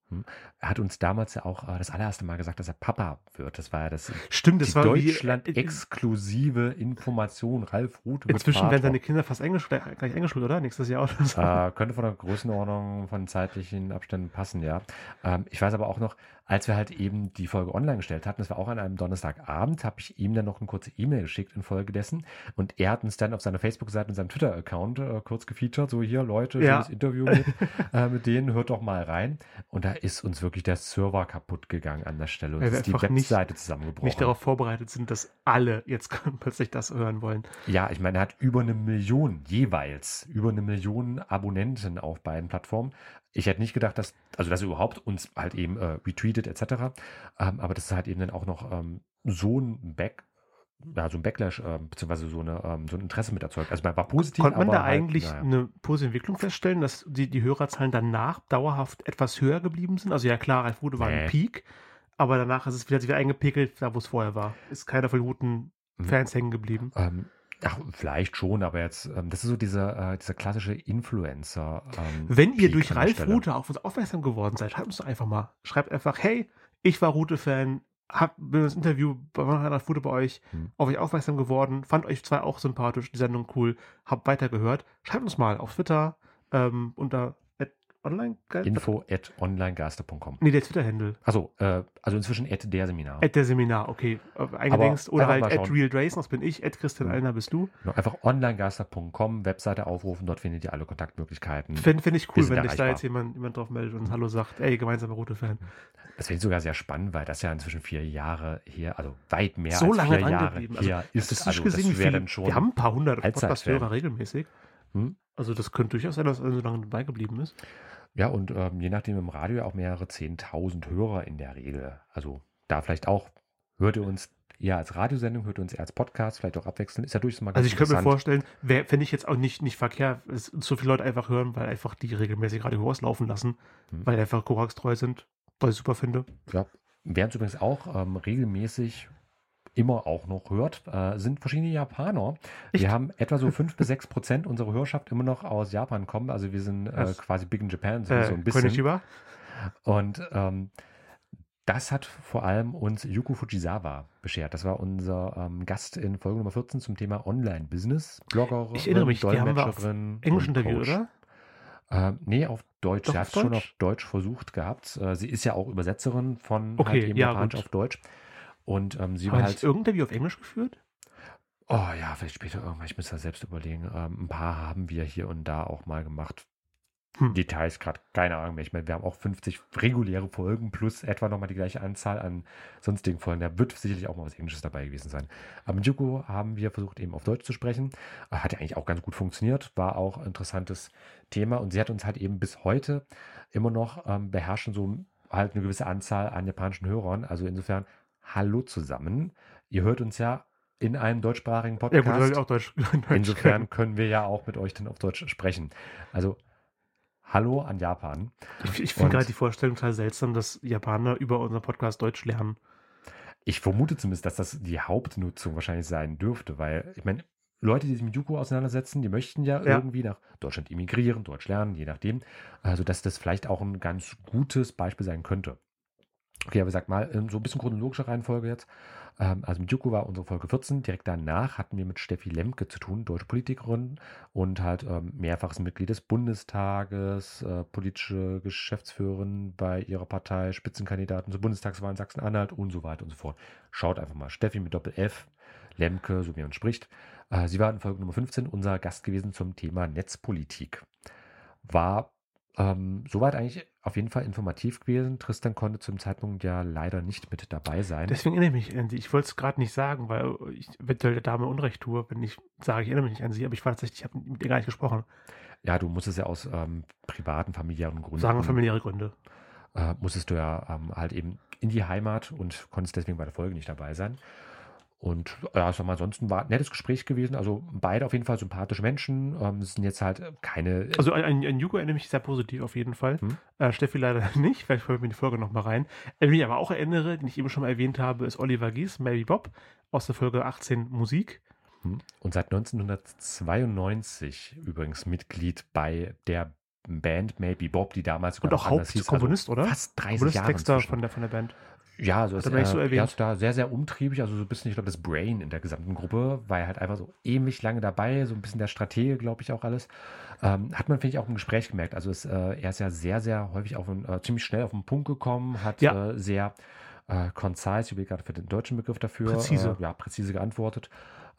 Er hat uns damals ja auch äh, das allererste Mal gesagt, dass er Papa wird. Das war ja das Stimmt, das war wie- Deutschland-exklusive Information. Ralf Ruth wird Inzwischen werden seine Kinder fast eingeschult, gleich eingeschult, oder? Nächstes Jahr oder so. Äh, könnte von der Größenordnung von zeitlichen Abständen passen, ja. Ähm, ich weiß aber auch noch, als wir halt eben die Folge online gestellt hatten, das war auch an einem Donnerstagabend, habe ich ihm dann noch eine kurze E-Mail geschickt infolgedessen und er hat uns dann auf seiner Facebook-Seite und seinem Twitter-Account äh, kurz gefeatured, so hier Leute, Ja. schönes Interview mit, äh, mit denen, hört doch mal rein. Und da ist uns wirklich der Server kaputt gegangen an der Stelle und wir ist die einfach nicht- Webseite zusammengebrochen. Nicht darauf vorbereitet sind, dass alle jetzt plötzlich das hören wollen. Ja, ich meine, er hat über eine Million jeweils, über eine Million Abonnenten auf beiden Plattformen. Ich hätte nicht gedacht, dass, also dass er überhaupt uns halt eben äh, retweetet etc. Ähm, aber das ist halt eben dann auch noch ähm, so ein Back, ja, so ein Backlash, ähm, beziehungsweise so, eine, ähm, so ein Interesse mit erzeugt. Also man war positiv, Konnte man da halt, eigentlich naja. eine positive Entwicklung feststellen, dass die, die Hörerzahlen danach dauerhaft etwas höher geblieben sind? Also ja klar, Ralf Rude war Nee. ein Peak, aber danach ist es wieder, wieder eingepegelt, da wo es vorher war. Ist keiner von den guten Mhm. Fans hängen geblieben. Ähm, ach, vielleicht schon, aber jetzt, ähm, das ist so dieser, äh, dieser klassische Influencer. Ähm, Wenn ihr Peak durch Ralf. Rute auf uns aufmerksam geworden seid, schreibt uns doch einfach mal. Schreibt einfach, hey, ich war Rute-Fan, hab bin das Interview bei Ralf Rute bei euch, Hm. auf euch aufmerksam geworden, fand euch zwei auch sympathisch, die Sendung cool, habt weitergehört. Schreibt uns mal auf Twitter ähm, unter online Info at onlinegaster.com. Nee, der Twitter-Handle. Achso, äh, also inzwischen at der Seminar. At der Seminar, okay. Äh, Eingedingst. Oder halt at. Real Drayson, das bin ich. At Christian. Allner bist du. Genau, Einfach onlinegaster.com, Webseite aufrufen, dort findet ihr alle Kontaktmöglichkeiten. Fände find ich cool, wenn sich da jetzt jemand, jemand drauf meldet und Hallo sagt, ey, gemeinsamer Rote-Fan. Das finde ich sogar sehr spannend, weil das ja inzwischen vier Jahre her, also weit mehr So als lange vier Jahre drangeblieben. Also, ist. Statistisch Also, gesehen, das wäre dann schon. wir haben ein paar hundert. Podcast-Hörer regelmäßig. Hm? Also das könnte durchaus sein, dass er so lange dabei geblieben ist. Ja, und ähm, je nachdem im Radio auch mehrere 10.000 Hörer in der Regel. Also da vielleicht auch, hört ihr uns eher als Radiosendung, hört ihr uns eher als Podcast, vielleicht auch abwechselnd. Ist ja durchaus mal ganz Also ich könnte mir vorstellen, fände ich jetzt auch nicht, nicht verkehrt, dass so viele Leute einfach hören, weil einfach die regelmäßig Radio Horst laufen lassen, Hm. weil einfach koraxtreu sind, was ich super finde. Ja, wer uns übrigens auch ähm, regelmäßig immer auch noch hört, äh, sind verschiedene Japaner. Echt? Wir haben etwa so 5 bis 6 Prozent unserer Hörerschaft immer noch aus Japan kommen. Also wir sind äh, quasi Big in Japan, so, Äh, so ein bisschen. Konnichiwa. Und ähm, das hat vor allem uns Yuko Fujisawa beschert. Das war unser ähm, Gast in Folge Nummer 14 zum Thema Online-Business. Bloggerin, Ich erinnere mich, Dolmetscherin Englisch Coach. oder? Ähm, nee, auf Deutsch. Doch, Sie hat es schon auf Deutsch versucht gehabt. Äh, sie ist ja auch Übersetzerin von Okay, halt ja, Japanisch gut. auf Deutsch. Und ähm, sie Haben war halt. Interview auf Englisch geführt? Oh ja, vielleicht später irgendwann. Ich muss da selbst überlegen. Ähm, ein paar haben wir hier und da auch mal gemacht. Hm. Details gerade keine Ahnung mehr. Ich meine, wir haben auch 50 reguläre Folgen plus etwa nochmal die gleiche Anzahl an sonstigen Folgen. Da wird sicherlich auch mal was Englisches dabei gewesen sein. Aber mit Yuko haben wir versucht, eben auf Deutsch zu sprechen. Äh, Hat ja eigentlich auch ganz gut funktioniert. War auch ein interessantes Thema. Und sie hat uns halt eben bis heute immer noch ähm, beherrschen, so halt eine gewisse Anzahl an japanischen Hörern. Also insofern, hallo zusammen. Ihr hört uns ja in einem deutschsprachigen Ja Podcast. gut, soll ich auch Deutsch. Deutsch Insofern können wir ja auch mit euch dann auf Deutsch sprechen. Also, hallo an Japan. Ich, ich finde gerade die Vorstellung total seltsam, dass Japaner über unseren Podcast Deutsch lernen. Ich vermute zumindest, dass das die Hauptnutzung wahrscheinlich sein dürfte, weil ich meine, Leute, die sich mit Yuko auseinandersetzen, die möchten ja, Ja. irgendwie nach Deutschland emigrieren, Deutsch lernen, je nachdem. Also, dass das vielleicht auch ein ganz gutes Beispiel sein könnte. Okay, aber sag mal, in so ein bisschen chronologischer Reihenfolge jetzt. Ähm, also mit Yuko war unsere Folge 14. Direkt danach hatten wir mit Steffi Lemke zu tun, deutsche Politikerin und halt ähm, mehrfaches Mitglied des Bundestages, äh, politische Geschäftsführerin bei ihrer Partei, Spitzenkandidaten zur Bundestagswahl in Sachsen-Anhalt und so weiter und so fort. Schaut einfach mal. Steffi mit Doppel-F, Lemke, so wie man spricht. Äh, sie war in Folge Nummer 15 unser Gast gewesen zum Thema Netzpolitik. War ähm, soweit eigentlich auf jeden Fall informativ gewesen. Tristan konnte zum Zeitpunkt ja leider nicht mit dabei sein. Deswegen erinnere ich mich an sie. Ich wollte es gerade nicht sagen, weil ich eventuell der Dame Unrecht tue, wenn ich sage, ich erinnere mich nicht an sie, aber ich war tatsächlich, ich habe mit ihr gar nicht gesprochen. Ja, du musstest ja aus ähm, privaten, familiären Gründen. Sagen familiäre Gründe. äh, musstest du ja ähm, halt eben in die Heimat und konntest deswegen bei der Folge nicht dabei sein. Und ja, sag mal, ansonsten war ein nettes Gespräch gewesen. Also beide auf jeden Fall sympathische Menschen. Ähm, es sind jetzt halt keine. Also an, an an Yuko erinnere ich mich sehr positiv auf jeden Fall. Hm. Äh, Steffi leider nicht, vielleicht hören wir die Folge nochmal rein. Äh, wen ich aber auch erinnere, den ich eben schon mal erwähnt habe, ist Oliver Gies, Mary Bob, aus der Folge 18 Musik. Hm. Und seit 1992 übrigens Mitglied bei der Band Maybe Bob, die damals Und auch. Hauptkomponist, also oder? Fast 30 Komponist, Jahre Texter von der, von der Band. Ja, Hat ist, er so äh, erwähnt. er ist da sehr, sehr umtriebig, also so ein bisschen, ich glaube, das Brain in der gesamten Gruppe, war er halt einfach so ewig lange dabei, so ein bisschen der Stratege, glaube ich, auch alles. Ähm, hat man, finde ich, auch im Gespräch gemerkt. Also es, äh, er ist ja sehr, sehr häufig auf einen, äh, ziemlich schnell auf den Punkt gekommen, hat Ja. äh, sehr äh, concise, ich überlege gerade für den deutschen Begriff dafür, Präzise. Äh, ja, präzise geantwortet.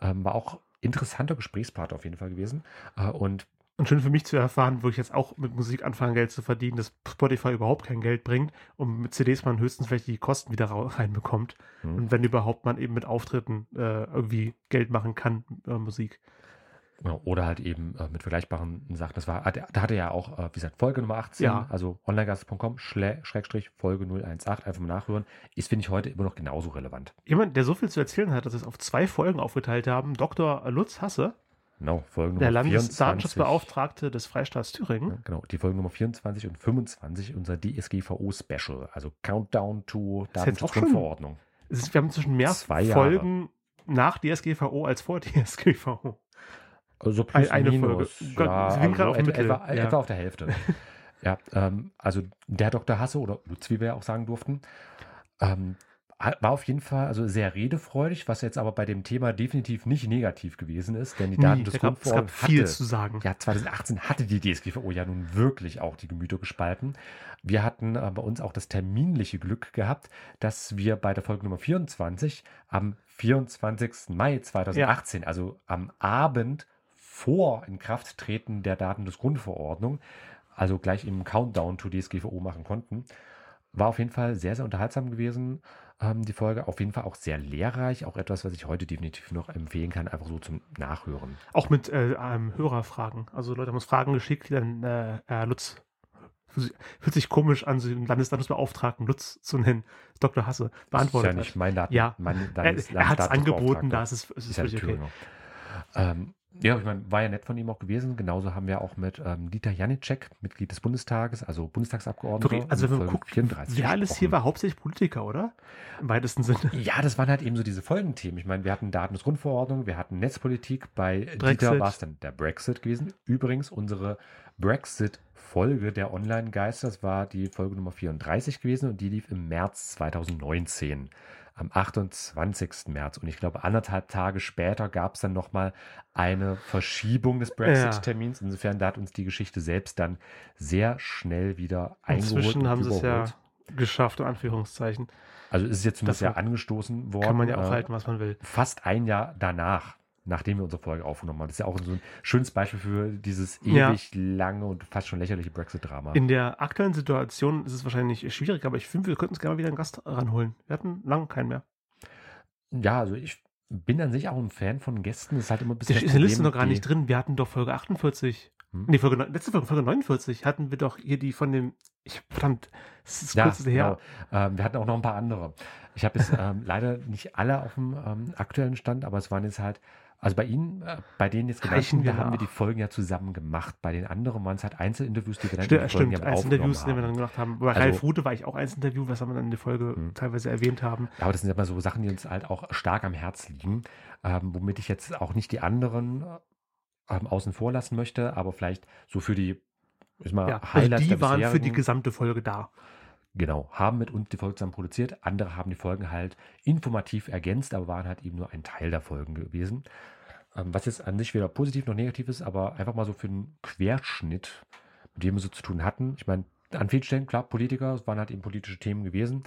Ähm, war auch interessanter Gesprächspartner auf jeden Fall gewesen. Äh, und Und schön für mich zu erfahren, wo ich jetzt auch mit Musik anfange, Geld zu verdienen, dass Spotify überhaupt kein Geld bringt und mit CDs man höchstens vielleicht die Kosten wieder reinbekommt. Hm. Und wenn überhaupt man eben mit Auftritten äh, irgendwie Geld machen kann, äh, Musik. Oder halt eben äh, mit vergleichbaren Sachen. Das war, da hatte er ja auch, äh, wie gesagt, Folge Nummer 18, Ja. also onlinegast.com, Schrägstrich, Folge 018, einfach mal nachhören. Ist, finde ich, heute immer noch genauso relevant. Jemand, der so viel zu erzählen hat, dass wir es auf zwei Folgen aufgeteilt haben, Dr. Lutz Hasse, Genau, Folge der Nummer 24. Landesdatenschutzbeauftragte des Freistaats Thüringen. Ja, genau, die Folgen Nummer 24 und 25, unser DSGVO-Special, also Countdown to Datenschutzgrundverordnung. Wir haben inzwischen mehr. Folgen nach DSGVO als vor DSGVO. Also plus Eine minus. Folge. Ja, Sie also auf etwa, ja. etwa auf der Hälfte. ja, ähm, also der Dr. Hasse oder Lutz, wie wir ja auch sagen durften, ähm, war auf jeden Fall also sehr redefreudig, was jetzt aber bei dem Thema definitiv nicht negativ gewesen ist, denn die Daten da des gab, es gab viel hatte, zu sagen. ja, 2018 hatte die DSGVO ja nun wirklich auch die Gemüter gespalten. Wir hatten äh, bei uns auch das terminliche Glück gehabt, dass wir bei der Folge Nummer 24 am 24. Mai 2018, also am Abend vor Inkrafttreten der Daten des Grundverordnung, also gleich im Countdown to DSGVO machen konnten. War auf jeden Fall sehr, sehr unterhaltsam gewesen, ähm, die Folge. Auf jeden Fall auch sehr lehrreich, auch etwas, was ich heute definitiv noch empfehlen kann, einfach so zum Nachhören. Auch mit äh, ähm, Hörerfragen. Also Leute haben uns Fragen geschickt, die dann äh, äh, Lutz fühlt sich- komisch an, so den Landesdatensbeauftragten Lutz zu nennen, Dr. Hasse, beantwortet ist ja nicht mein Daten. Ja. mein Er, er hat es angeboten, da ist es, es ist ist völlig okay. Ähm, ja, ich meine, war ja nett von ihm auch gewesen. Genauso haben wir auch mit ähm, Dieter Janicek, Mitglied des Bundestages, also Bundestagsabgeordneter. Also wenn man guckt, 34 wer alles hier war, hauptsächlich Politiker, oder? Im weitesten Sinne. Ja, das waren halt eben so diese Folgenthemen. Ich meine, wir hatten Daten des Grundverordnung, wir hatten Netzpolitik. Bei Brexit. Dieter war es dann der Brexit gewesen. Übrigens, unsere Brexit-Folge der Online-Geister, das war die Folge Nummer 34 gewesen und die lief im März 2019, am 28. März. Und ich glaube, anderthalb Tage später gab es dann nochmal eine Verschiebung des Brexit-Termins. Insofern da hat uns die Geschichte selbst dann sehr schnell wieder eingeholt. Inzwischen haben sie es ja geschafft, in Anführungszeichen. Also es ist jetzt zumindest ja angestoßen worden. Kann man ja auch äh, halten, was man will. fast ein Jahr danach, nachdem wir unsere Folge aufgenommen haben. Das ist ja auch so ein schönes Beispiel für dieses Ja. ewig lange und fast schon lächerliche Brexit-Drama. In der aktuellen Situation ist es wahrscheinlich schwierig, aber ich finde, wir könnten uns gerne mal wieder einen Gast ranholen. Wir hatten lange keinen mehr. Ja, also ich bin an sich auch ein Fan von Gästen. Das ist halt immer ein bisschen Das das ist in der Liste noch gar nicht drin. Wir hatten doch Folge 48. Hm? Nee, Folge, letzte Folge, Folge 49 hatten wir doch hier die von dem. Ich, verdammt, das ist Ja, kurz her. genau. Ähm, wir hatten auch noch ein paar andere. Ich habe jetzt ähm, leider nicht alle auf dem ähm, aktuellen Stand, aber es waren jetzt halt, also bei Ihnen, äh, bei denen jetzt genannten, wir da haben wir die Folgen ja zusammen gemacht. Bei den anderen waren es halt Einzelinterviews, die wir dann Stimmt, in die Folgen stimmt. ja Eins Interviews, die wir dann gemacht haben. Bei Also- Ralf Rute war ich auch eins Interview, was wir dann in der Folge Hm. teilweise erwähnt haben. Ja, aber das sind ja immer so Sachen, die uns halt auch stark am Herz liegen, ähm, womit ich jetzt auch nicht die anderen ähm, außen vor lassen möchte, aber vielleicht so für die ich mal, Ja, also Highlights die der waren für die gesamte Folge da. Genau, haben mit uns die Folge zusammen produziert. Andere haben die Folgen halt informativ ergänzt, aber waren halt eben nur ein Teil der Folgen gewesen. Ähm, was jetzt an sich weder positiv noch negativ ist, aber einfach mal so für einen Querschnitt, mit dem wir so zu tun hatten. Ich meine, an vielen Stellen, klar, Politiker, es waren halt eben politische Themen gewesen.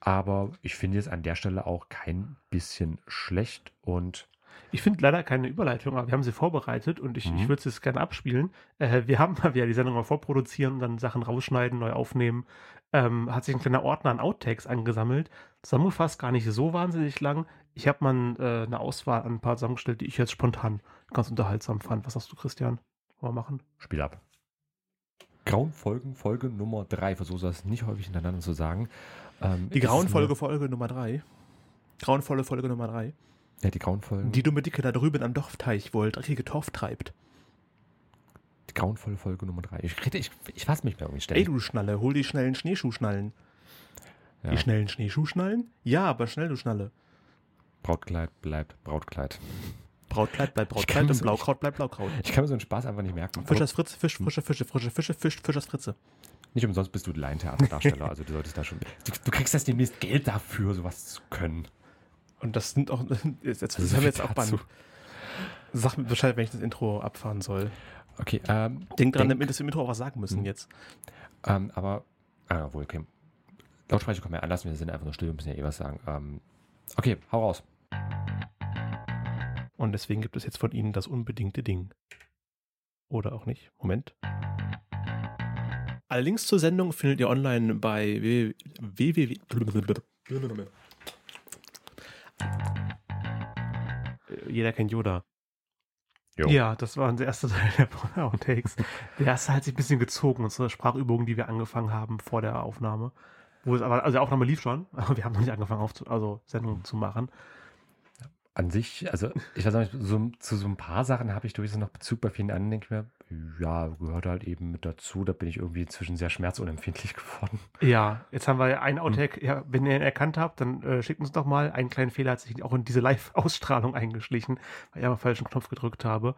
Aber ich finde es an der Stelle auch kein bisschen schlecht und Ich finde leider keine Überleitung, aber wir haben sie vorbereitet und ich, Mhm. ich würde es jetzt gerne abspielen. Äh, wir haben mal wieder die Sendung mal vorproduzieren dann Sachen rausschneiden, neu aufnehmen. Ähm, hat sich ein kleiner Ordner an Outtakes angesammelt. Zusammengefasst gar nicht so wahnsinnig lang. Ich habe mal äh, eine Auswahl an ein paar zusammengestellt, die ich jetzt spontan ganz unterhaltsam fand. Was sagst du, Christian? Wollen wir machen? Spiel ab. Grauen Folgen, Folge Nummer 3, versuche das nicht häufig hintereinander zu sagen. Ähm, Die ist grauenvolle eine- Folge Nummer 3. Grauenvolle Folge Nummer 3. Ja, die grauen Folgen. Die dumme Dicke da drüben am Dorfteich, wo er dreckige Torf treibt. Die grauenvolle Folge Nummer 3. Ich, rede- ich, ich fasse mich mehr irgendwie Ey, ständig. du Schnalle, hol die schnellen Schneeschuhschnallen. Ja. Die schnellen Schneeschuhschnallen? Ja, aber schnell, du Schnalle. Brautkleid bleibt Brautkleid. Brautkleid bleibt Brautkleid und so- Blaukraut bleibt Blaukraut. Ich kann mir so einen Spaß einfach nicht merken. Fischers Fritze, Fisch, frische Fische, frische Fische, Fisch, Fischers Fritze. Nicht umsonst bist du Laientheaterdarsteller, also du solltest da schon. Du, du kriegst das demnächst Geld dafür, sowas zu können. Und das sind auch, jetzt, jetzt, Also das haben wir jetzt auch. Band. Sag mir Bescheid, wenn ich das Intro abfahren soll. Okay, ähm, Denk dran, Denk- dass wir im Intro auch was sagen müssen Mhm. jetzt. ähm, aber, ah, wohl, okay. Lautsprecher wir ja anlassen, wir sind einfach nur still, wir müssen ja eh was sagen. Ähm, okay, hau raus. Und deswegen gibt es jetzt von Ihnen das unbedingte Ding. Oder auch nicht. Moment. Alle Links zur Sendung findet ihr online bei www. Jeder kennt Yoda. Jo. Ja, das war unser erster Teil der Outtakes. Der erste hat sich ein bisschen gezogen, unsere Sprachübungen, die wir angefangen haben vor der Aufnahme. Wo es aber, also die Aufnahme lief schon, aber wir haben noch nicht angefangen, aufzu also Sendungen zu machen. An sich, also ich weiß nicht, so, zu so ein paar Sachen habe ich durchaus noch Bezug bei vielen anderen, denke ich mir, ja, gehört halt eben mit dazu. Da bin ich irgendwie inzwischen sehr schmerzunempfindlich geworden. Ja, jetzt haben wir einen Hm. Outtake. Ja, wenn ihr ihn erkannt habt, dann äh, schickt uns doch mal. Einen kleinen Fehler hat sich auch in diese Live-Ausstrahlung eingeschlichen, weil ich einfach falschen Knopf gedrückt habe.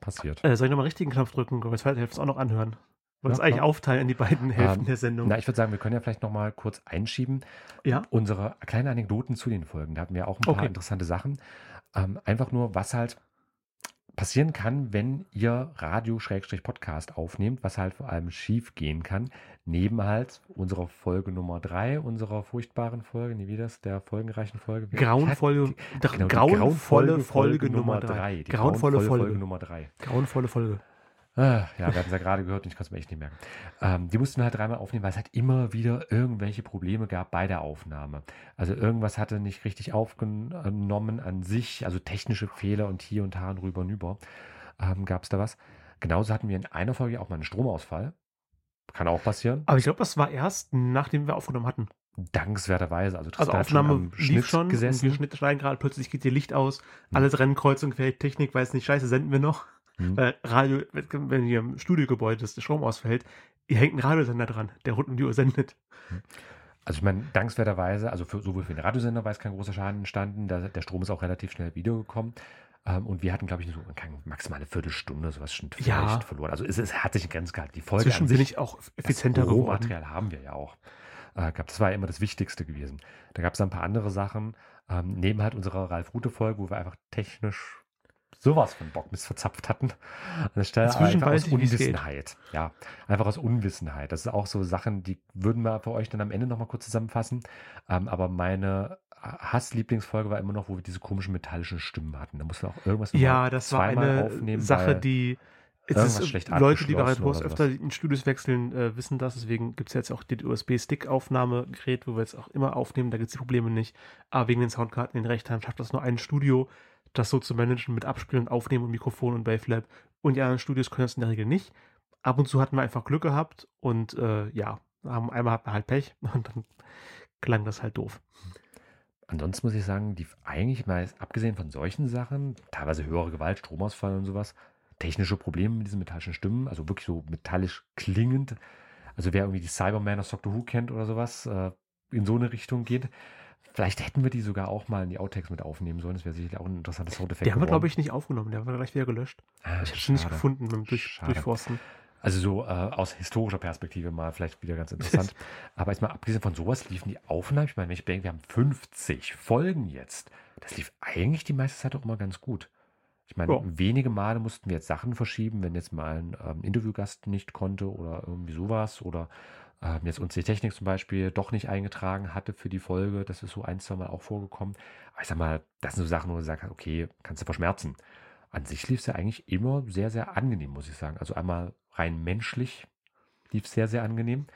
Passiert. Äh, soll ich nochmal richtigen Knopf drücken? Wir zweite Hälfte auch noch anhören? Wollen uns Ja, eigentlich aufteilen in die beiden Hälften Ähm, der Sendung. Na, ich würde sagen, wir können ja vielleicht noch mal kurz einschieben. ja? Unsere kleinen Anekdoten zu den Folgen. Da hatten wir auch ein paar Okay. interessante Sachen. Ähm, einfach nur, was halt passieren kann, wenn ihr Radio-Podcast aufnehmt, was halt vor allem schief gehen kann. Neben halt unserer Folge Nummer drei, unserer furchtbaren Folge, nie wie das, der folgenreichen Folge. Grauenvolle, Genau, die grauenvolle Folge Nummer drei. drei. Die Grauenvolle Folge. Nummer drei. Grauenvolle Folge. Ah, ja, wir hatten es ja gerade gehört und ich kann es mir echt nicht merken. Ähm, die mussten wir halt dreimal aufnehmen, weil es halt immer wieder irgendwelche Probleme gab bei der Aufnahme. Also irgendwas hatte nicht richtig aufgenommen an sich, also technische Fehler und hier und da und rüber und über ähm, gab es da was. Genauso hatten wir in einer Folge auch mal einen Stromausfall. Kann auch passieren. Aber ich glaube, das war erst, nachdem wir aufgenommen hatten. Dankenswerterweise. Also, Also Tristan hat schon Aufnahme lief Schnitt schon, gesessen. wir Schnitt schneiden gerade, plötzlich geht ihr Licht aus, Hm. alles rennen kreuz und quer, Technik weiß nicht, scheiße, senden wir noch. Hm. Weil Radio, wenn ihr im Studiogebäude der Strom ausfällt, ihr hängt einen Radiosender dran, der rund um die Uhr sendet. Also ich meine, dankenswerterweise, also für, sowohl für den Radiosender war es kein großer Schaden entstanden, da, der Strom ist auch relativ schnell wiedergekommen. Ähm, und wir hatten, glaube ich, so keine maximale Viertelstunde sowas schon vielleicht Ja. verloren. Also es, es hat sich in Grenzen gehalten. Die Folge Inzwischen an bin sich, ich auch effizienter das geworden. Rohmaterial haben wir ja auch. Äh, gehabt. das war ja immer das Wichtigste gewesen. Da gab es ein paar andere Sachen, ähm, neben halt unserer Ralf-Rute-Folge, wo wir einfach technisch sowas von Bockmist verzapft hatten. An der Stelle aber Inzwischen einfach aus. Unwissenheit. Ja, einfach aus Unwissenheit. Das ist auch so Sachen, die würden wir für euch dann am Ende nochmal kurz zusammenfassen. Ähm, aber meine Hass-Lieblingsfolge war immer noch, wo wir diese komischen metallischen Stimmen hatten. Da mussten wir auch irgendwas Ja, das war zweimal eine aufnehmen, Sache, die es ist, schlecht Leute, die bei Post oder öfter in Studios wechseln, äh, wissen das. Deswegen gibt es jetzt auch die USB-Stick-Aufnahmegerät, wo wir jetzt auch immer aufnehmen. Da gibt es die Probleme nicht. Aber wegen den Soundkarten in den Rechtern schafft das nur ein Studio, das so zu managen mit Abspielen, und Aufnehmen und Mikrofon und Wavelab. Und die anderen Studios können das in der Regel nicht. Ab und zu hatten wir einfach Glück gehabt und äh, ja, haben, einmal hatten wir halt Pech und dann klang das halt doof. Ansonsten muss ich sagen, die eigentlich mal abgesehen von solchen Sachen, teilweise höhere Gewalt, Stromausfall und sowas, technische Probleme mit diesen metallischen Stimmen, also wirklich so metallisch klingend. Also wer irgendwie die Cyberman aus Doctor Who kennt oder sowas, äh, in so eine Richtung geht, vielleicht hätten wir die sogar auch mal in die Outtakes mit aufnehmen sollen. Das wäre sicherlich auch ein interessantes Soundeffekt. Die haben wir, glaube ich, nicht aufgenommen. Der war gleich wieder gelöscht. Ah, Ich habe es nicht gefunden beim Durch. Durchforsten. Also so äh, aus historischer Perspektive mal vielleicht wieder ganz interessant. Aber jetzt mal abgesehen von sowas liefen die Aufnahmen, ich meine, wenn ich denke, wir haben 50 Folgen jetzt, das lief eigentlich die meiste Zeit auch immer ganz gut. Ich meine, Ja. wenige Male mussten wir jetzt Sachen verschieben, wenn jetzt mal ein ähm, Interviewgast nicht konnte oder irgendwie sowas oder ähm, jetzt uns die Technik zum Beispiel doch nicht eingetragen hatte für die Folge. Das ist so ein, zwei Mal auch vorgekommen. Aber ich sag mal, das sind so Sachen, wo du sagst, okay, kannst du verschmerzen. An sich lief es ja eigentlich immer sehr, sehr angenehm, muss ich sagen. Also einmal rein menschlich lief es sehr, sehr angenehm.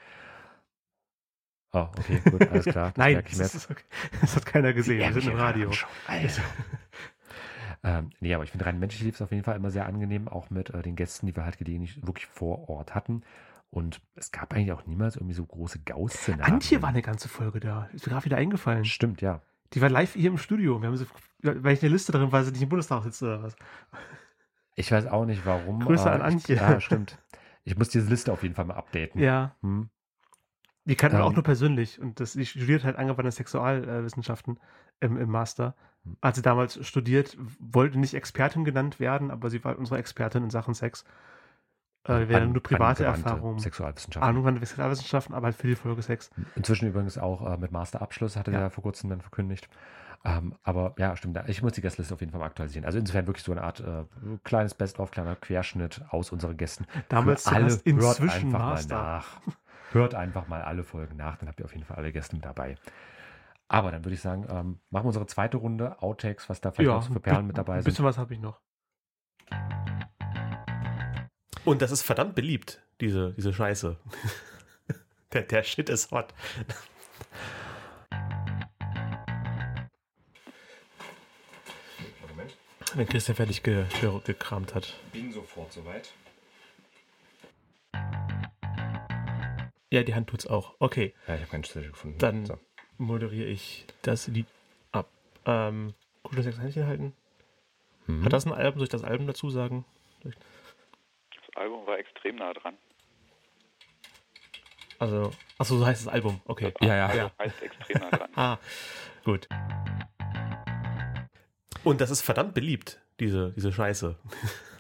Oh, okay, gut, alles klar. Nein, das, okay. das hat keiner gesehen. Wir sind im Radio. Alter. ähm, nee, aber ich finde rein menschlich lief es auf jeden Fall immer sehr angenehm, auch mit äh, den Gästen, die wir halt gelegentlich wirklich vor Ort hatten. Und es gab eigentlich auch niemals irgendwie so große Gauss-Szenarien. Antje war eine ganze Folge da. Ist mir gerade wieder eingefallen. Stimmt, ja. Die war live hier im Studio. Wir haben sie, weil ich eine Liste drin war, weil sie nicht im Bundestag sitzt oder was. Ich weiß auch nicht, warum. Grüße an Antje. Ich, ja, stimmt. Ich muss diese Liste auf jeden Fall mal updaten. Ja, Hm. die kannten Ähm. auch nur persönlich. Und das, die studiert halt angewandte Sexualwissenschaften im, im Master. Als sie damals studiert, wollte nicht Expertin genannt werden, aber sie war unsere Expertin in Sachen Sex. Äh, wäre nur private angewandte Erfahrung. Sexualwissenschaften. Angewandte Sexualwissenschaften, aber halt für die Folge 6. Inzwischen übrigens auch äh, mit Masterabschluss, hatte Ja. er vor kurzem dann verkündigt. Ähm, aber ja, stimmt. Ich muss die Gästeliste auf jeden Fall aktualisieren. Also insofern wirklich so eine Art äh, kleines Best-of, kleiner Querschnitt aus unseren Gästen. Damals alle, Gast, hört inzwischen einfach Master. mal nach. Hört einfach mal alle Folgen nach, dann habt ihr auf jeden Fall alle Gäste mit dabei. Aber dann würde ich sagen, ähm, machen wir unsere zweite Runde, Outtakes, was da vielleicht noch so für Perlen mit dabei Ein sind. bisschen was habe ich noch. Und das ist verdammt beliebt, diese, diese Scheiße. der, der Shit ist hot. Wenn Christian fertig ge, ge, gekramt hat. Bin sofort soweit. Ja, die Hand tut's auch. Okay, Ja, ich habe keinen Schlüssel gefunden. Dann- So. Moderiere ich das Lied ab. Ähm, gute sechs Händchen halten. Mhm. Hat das ein Album? Soll ich das Album dazu sagen? Das Album war extrem nah dran. Also, achso, so heißt das Album. Okay. Ja, ja. Ja. Heißt extrem nah dran. Ah, gut. Und das ist verdammt beliebt, diese, diese Scheiße.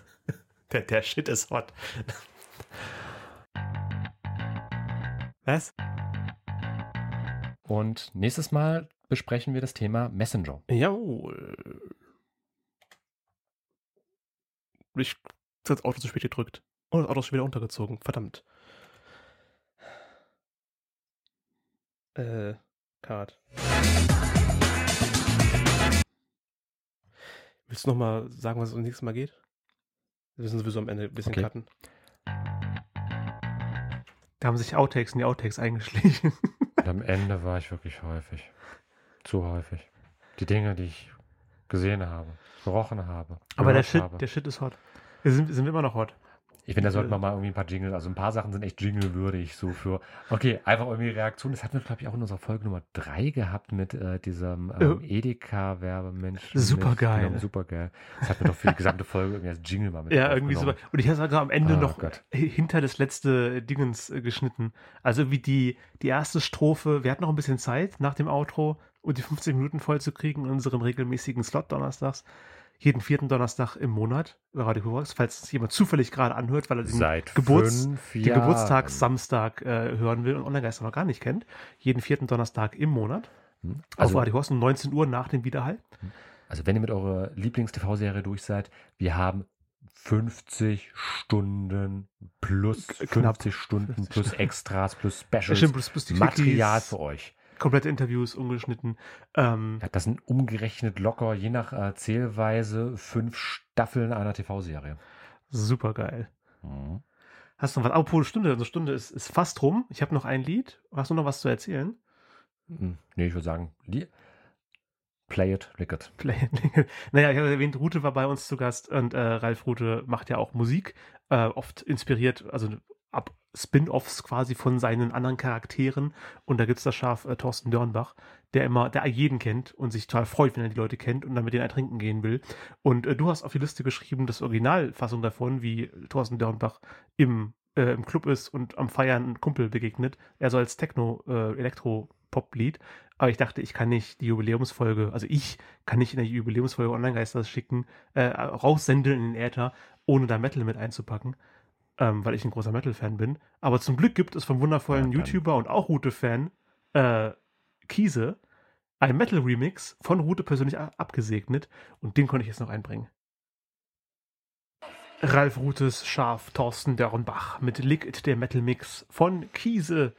der, der Shit ist hot. Was? Und nächstes Mal besprechen wir das Thema Messenger. Jawohl. Ich hab das Auto zu spät gedrückt. Und das Auto ist schon wieder untergezogen. Verdammt. Äh, Card. Willst du noch mal sagen, was es das nächste Mal geht? Wir müssen sowieso am Ende ein bisschen Okay. cutten. Da haben sich Outtakes in die Outtakes eingeschlichen. Und am Ende war ich wirklich häufig. Zu häufig. Die Dinge, die ich gesehen habe, gerochen habe. Aber der Shit, habe. der Shit ist hot. Wir sind, sind wir immer noch hot. Ich finde, da sollten wir mal irgendwie ein paar Jingle, also ein paar Sachen sind echt jinglewürdig, so für, okay, einfach irgendwie Reaktion. Das hatten wir, glaube ich, auch in unserer Folge Nummer 3 gehabt mit äh, diesem ähm, Edeka-Werbemensch. Supergeil. Genau, supergeil. Das hatten wir doch für die gesamte Folge irgendwie als Jingle mal mit Ja, irgendwie aufgenommen. Und ich habe sogar am Ende Ah, noch Gott. äh, hinter das letzte Dingens äh, geschnitten. Also wie die, die erste Strophe, wir hatten noch ein bisschen Zeit nach dem Outro, um die 50 Minuten voll zu kriegen in unserem regelmäßigen Slot donnerstags. Jeden vierten Donnerstag im Monat bei Radio Hurox, falls es jemand zufällig gerade anhört, weil er den, Seit Geburts- den. Geburtstagssamstag äh, hören will und Online-Geister noch gar nicht kennt. Jeden vierten Donnerstag im Monat. Hm? Auf Also, Radio Horst um 19 Uhr nach dem Wiederhall. also wenn ihr mit eurer Lieblings-TV-Serie durch seid, wir haben 50 Stunden plus Knapp 50 Stunden 50 plus. Extras plus Specials. Stimmt, plus- plus Material für euch. Komplette Interviews ungeschnitten. Ähm, Ja, das sind umgerechnet locker, je nach äh, Zählweise, fünf Staffeln einer TV-Serie. super geil. Mhm. Hast du noch was? Apropos eine Stunde, eine Stunde ist, ist fast rum. Ich habe noch ein Lied. Hast du noch was zu erzählen? Hm, Nee, ich würde sagen, li- play it, lick it. Play- naja, ich habe erwähnt, Rute war bei uns zu Gast und äh, Ralf Rute macht ja auch Musik, äh, oft inspiriert, also ab Spin-offs quasi von seinen anderen Charakteren. Und da gibt es das Schaf äh, Thorsten Dörnbach, der immer, der jeden kennt und sich total freut, wenn er die Leute kennt und dann mit denen ertrinken gehen will. Und äh, du hast auf die Liste geschrieben, das Originalfassung davon, wie Thorsten Dörnbach im, äh, im Club ist und am Feiern einen Kumpel begegnet. Er so als Techno, äh, Elektro-Pop-Lied. Aber ich dachte, ich kann nicht die Jubiläumsfolge, also ich kann nicht in der Jubiläumsfolge Online-Geisters schicken, äh, raussenden in den Äther, ohne da Metal mit einzupacken, ähm, weil ich ein großer Metal-Fan bin. Aber zum Glück gibt es vom wundervollen Ja, YouTuber und auch Rute-Fan, äh, Kiese, ein Metal-Remix von Rute persönlich abgesegnet und den konnte ich jetzt noch einbringen. Ralf Rutes Schaf Thorsten Dörnbach mit Lick It, der Metal Mix von Kiese.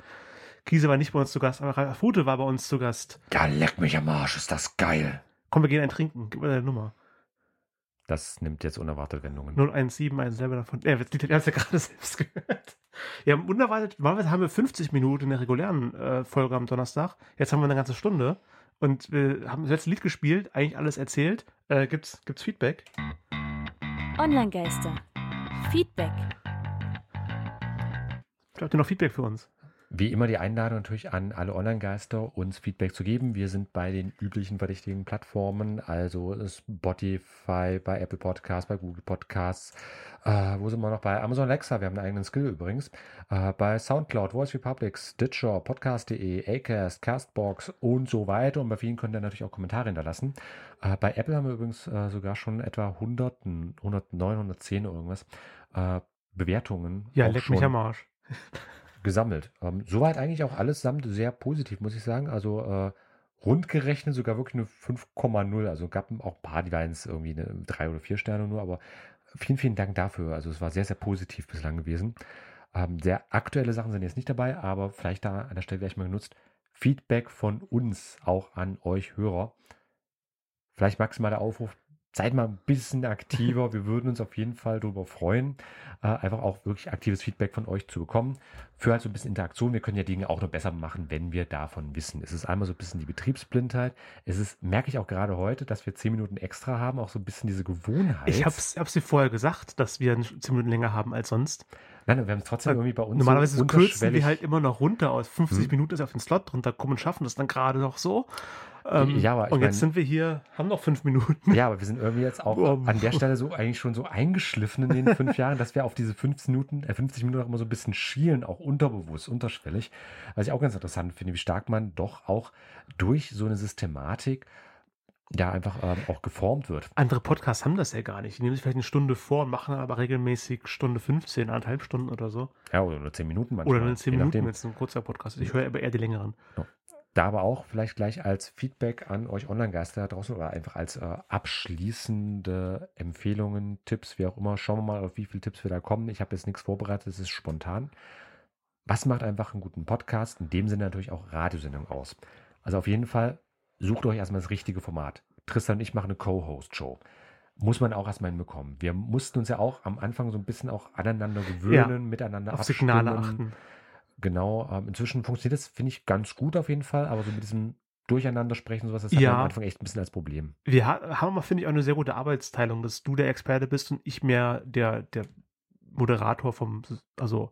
Kiese war nicht bei uns zu Gast, aber Ralf Rute war bei uns zu Gast. Ja, leck mich am Arsch, ist das geil. Komm, wir gehen ein Trinken. Gib mir deine Nummer. Das nimmt jetzt unerwartet Wendungen. 017, einen selber davon. Ja, das Lied hast du ja gerade selbst gehört. Ja, unerwartet, normalerweise haben wir 50 Minuten in der regulären äh, Folge am Donnerstag. Jetzt haben wir eine ganze Stunde. Und wir haben das letzte Lied gespielt, eigentlich alles erzählt. Äh, gibt's, gibt's Feedback? Online-Geister. Feedback. Habt ihr noch Feedback für uns? Wie immer die Einladung natürlich an alle Online-Geister, uns Feedback zu geben. Wir sind bei den üblichen verdächtigen Plattformen, also Spotify, bei Apple Podcasts, bei Google Podcasts. Äh, wo sind wir noch? Bei Amazon Alexa, wir haben einen eigenen Skill übrigens. Äh, bei Soundcloud, Voice Republic, Stitcher, Podcast.de, Acast, Castbox und so weiter. Und bei vielen könnt ihr natürlich auch Kommentare hinterlassen. Äh, bei Apple haben wir übrigens äh, sogar schon etwa 100, 109, 110 irgendwas. Äh, Bewertungen Ja, leck schon mich am Arsch. gesammelt. Ähm, soweit eigentlich auch allesamt sehr positiv, muss ich sagen. Also äh, rundgerechnet sogar wirklich eine 5,0. Also gab auch ein paar, die waren irgendwie eine 3 oder 4 Sterne nur, aber vielen, vielen Dank dafür. Also es war sehr, sehr positiv bislang gewesen. Ähm, sehr aktuelle Sachen sind jetzt nicht dabei, aber vielleicht da an der Stelle gleich mal genutzt. Feedback von uns auch an euch Hörer. Vielleicht maximal der Aufruf, seid mal ein bisschen aktiver. Wir würden uns auf jeden Fall darüber freuen, äh, einfach auch wirklich aktives Feedback von euch zu bekommen. Für halt so ein bisschen Interaktion. Wir können ja Dinge auch noch besser machen, wenn wir davon wissen. Es ist einmal so ein bisschen die Betriebsblindheit. Es ist, merke ich auch gerade heute, dass wir zehn Minuten extra haben, auch so ein bisschen diese Gewohnheit. Ich hab's, hab's dir vorher gesagt, dass wir 10 Minuten länger haben als sonst. Nein, wir haben es trotzdem irgendwie bei uns. Normalerweise so kürzen wir halt immer noch runter aus 50 Hm. Minuten ist auf den Slot drunter kommen und schaffen das dann gerade noch so. Ähm, Ja, aber und jetzt mein- sind wir hier, haben noch fünf Minuten. Ja, aber wir sind irgendwie jetzt auch Um. an der Stelle so eigentlich schon so eingeschliffen in den fünf Jahren, dass wir auf diese 15 Minuten, äh, 50 Minuten auch immer so ein bisschen schielen, auch unterbewusst, unterschwellig. Was ich auch ganz interessant finde, wie stark man doch auch durch so eine Systematik da einfach ähm, auch geformt wird. Andere Podcasts haben das ja gar nicht. Die nehmen sich vielleicht eine Stunde vor und machen aber regelmäßig Stunde 15, anderthalb Stunden oder so. Ja, oder nur 10 Minuten manchmal. Oder nur 10 je Minuten, wenn es ein kurzer Podcast ist. Ich höre aber eher die längeren. Da aber auch vielleicht gleich als Feedback an euch Online-Geister da draußen oder einfach als äh, abschließende Empfehlungen, Tipps, wie auch immer. Schauen wir mal, auf wie viele Tipps wir da kommen. Ich habe jetzt nichts vorbereitet, es ist spontan. Was macht einfach einen guten Podcast? In dem Sinne natürlich auch Radiosendung aus. Also auf jeden Fall sucht euch erstmal das richtige Format. Tristan und ich machen eine Co-Host-Show. Muss man auch erstmal hinbekommen. Wir mussten uns ja auch am Anfang so ein bisschen auch aneinander gewöhnen, miteinander Auf Signale abstimmen. achten. Genau, ähm, inzwischen funktioniert das, finde ich, ganz gut auf jeden Fall, aber so mit diesem Durcheinander sprechen, sowas, das Ja. am Anfang echt ein bisschen als Problem. Wir ha haben finde ich, auch eine sehr gute Arbeitsteilung, dass du der Experte bist und ich mehr der, der Moderator vom, also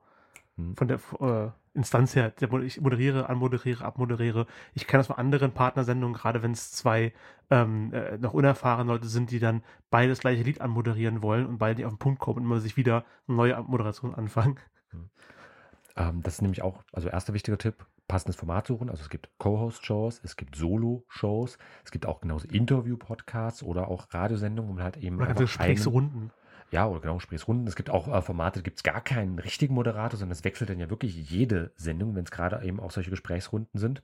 Hm. von der äh, Instanz her. Der, ich moderiere, anmoderiere, abmoderiere. Ich kenne das von anderen Partnersendungen, gerade wenn es zwei ähm, äh, noch unerfahrene Leute sind, die dann beide das gleiche Lied anmoderieren wollen und beide nicht auf den Punkt kommen und immer sich wieder eine neue Moderation anfangen. Ähm, das ist nämlich auch, also erster wichtiger Tipp, passendes Format suchen. Also es gibt Co-Host-Shows, es gibt Solo-Shows, es gibt auch genauso Interview-Podcasts oder auch Radiosendungen, wo man halt eben Oder ganze Gesprächsrunden. Ja, oder genau, Gesprächsrunden. Es gibt auch äh, Formate, da gibt es gar keinen richtigen Moderator, sondern es wechselt dann ja wirklich jede Sendung, wenn es gerade eben auch solche Gesprächsrunden sind.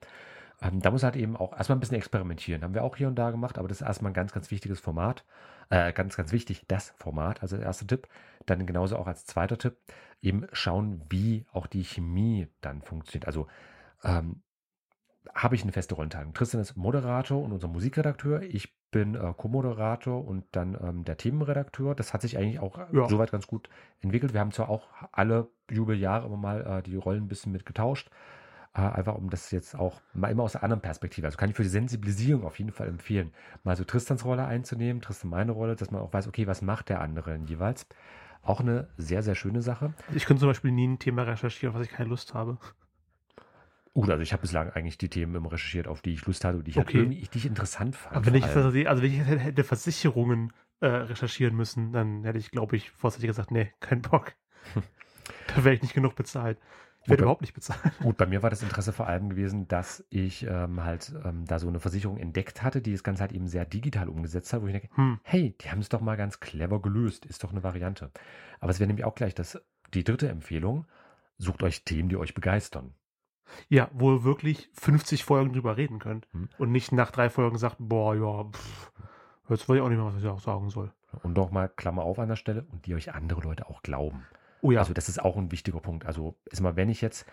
Ähm, da muss halt eben auch erstmal ein bisschen experimentieren. Haben wir auch hier und da gemacht, aber das ist erstmal ein ganz, ganz wichtiges Format. Äh, ganz, ganz wichtig, das Format, also der erste Tipp. Dann genauso auch als zweiter Tipp, eben schauen, wie auch die Chemie dann funktioniert. Also ähm, habe ich eine feste Rollenteilung. Tristan ist Moderator und unser Musikredakteur. Ich bin äh, Co-Moderator und dann ähm, der Themenredakteur. Das hat sich eigentlich auch Ja. soweit ganz gut entwickelt. Wir haben zwar auch alle Jubeljahre immer mal äh, die Rollen ein bisschen mit getauscht. Äh, einfach um das jetzt auch mal immer aus einer anderen Perspektive. Also kann ich für die Sensibilisierung auf jeden Fall empfehlen, mal so Tristans Rolle einzunehmen, Tristan meine Rolle, dass man auch weiß, okay, was macht der andere denn jeweils. Auch eine sehr, sehr schöne Sache. Ich könnte zum Beispiel nie ein Thema recherchieren, auf was ich keine Lust habe. Gut, also ich habe bislang eigentlich die Themen immer recherchiert, auf die ich Lust hatte und die ich, halt Okay. irgendwie, die ich interessant fand. Aber wenn ich, allem. also wenn ich hätte- Versicherungen äh, recherchieren müssen, dann hätte ich, glaube ich, vorzeitig gesagt, nee, kein Bock. da wäre ich nicht genug bezahlt. Ich werde überhaupt nicht bezahlt. Gut, bei mir war das Interesse vor allem gewesen, dass ich ähm, halt ähm, da so eine Versicherung entdeckt hatte, die das Ganze halt eben sehr digital umgesetzt hat, wo ich denke, Hm. hey, die haben es doch mal ganz clever gelöst, ist doch eine Variante. Aber es wäre nämlich auch gleich das, die dritte Empfehlung, sucht euch Themen, die euch begeistern. Ja, wo ihr wirklich 50 Folgen drüber reden könnt. Hm. Und nicht nach drei Folgen sagt, boah, ja, pff, jetzt weiß ich auch nicht mehr, was ich auch sagen soll. Und doch mal Klammer auf an der Stelle und die euch andere Leute auch glauben. Oh ja, Also das ist auch ein wichtiger Punkt. Also ist mal, wenn ich jetzt,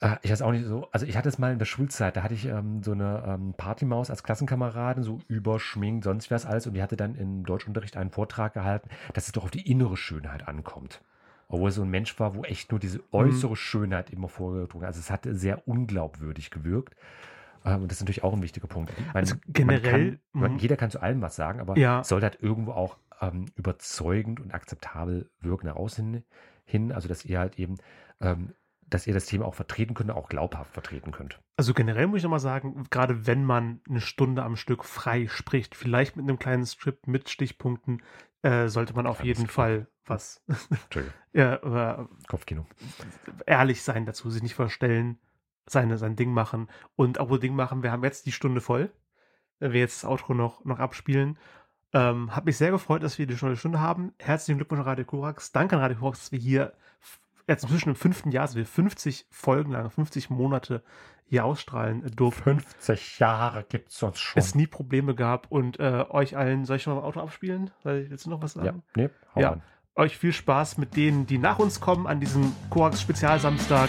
äh, ich weiß auch nicht so, also ich hatte es mal in der Schulzeit, da hatte ich ähm, so eine ähm, Partymaus als Klassenkameradin, so überschminkt, sonst was alles und die hatte dann im Deutschunterricht einen Vortrag gehalten, dass es doch auf die innere Schönheit ankommt. Obwohl er so ein Mensch war, wo echt nur diese äußere Schönheit immer vorgedrungen hat. Also es hat sehr unglaubwürdig gewirkt. Ähm, und das ist natürlich auch ein wichtiger Punkt. Ich meine, Also generell, man kann, man, mhm. jeder kann zu allem was sagen, aber Ja. es sollte halt irgendwo auch ähm, überzeugend und akzeptabel wirken nach außen hin. Also dass ihr halt eben, ähm, dass ihr das Thema auch vertreten könnt, auch glaubhaft vertreten könnt. also generell muss ich nochmal sagen, gerade wenn man eine Stunde am Stück frei spricht, vielleicht mit einem kleinen Skript mit Stichpunkten, äh, sollte man auf jeden Skript. Fall was Entschuldigung, ja, Kopfkino. ehrlich sein dazu, sich nicht verstellen, seine, sein Ding machen. Und apropos Ding machen, wir haben jetzt die Stunde voll, wenn wir jetzt das Outro noch, noch abspielen. Ähm, hat mich sehr gefreut, dass wir die neue Stunde haben. Herzlichen Glückwunsch an Radio Korax. Danke an Radio Korax, dass wir hier jetzt inzwischen im fünften Jahr, also wir 50 Folgen lang, 50 Monate hier ausstrahlen durften. 50 Jahre gibt es uns schon. Es nie Probleme gab und äh, euch allen, soll ich schon mal im Auto abspielen? Soll ich jetzt noch was sagen? ja, nee, hau Ja. an. Euch viel Spaß mit denen, die nach uns kommen an diesem Korax Spezialsamstag.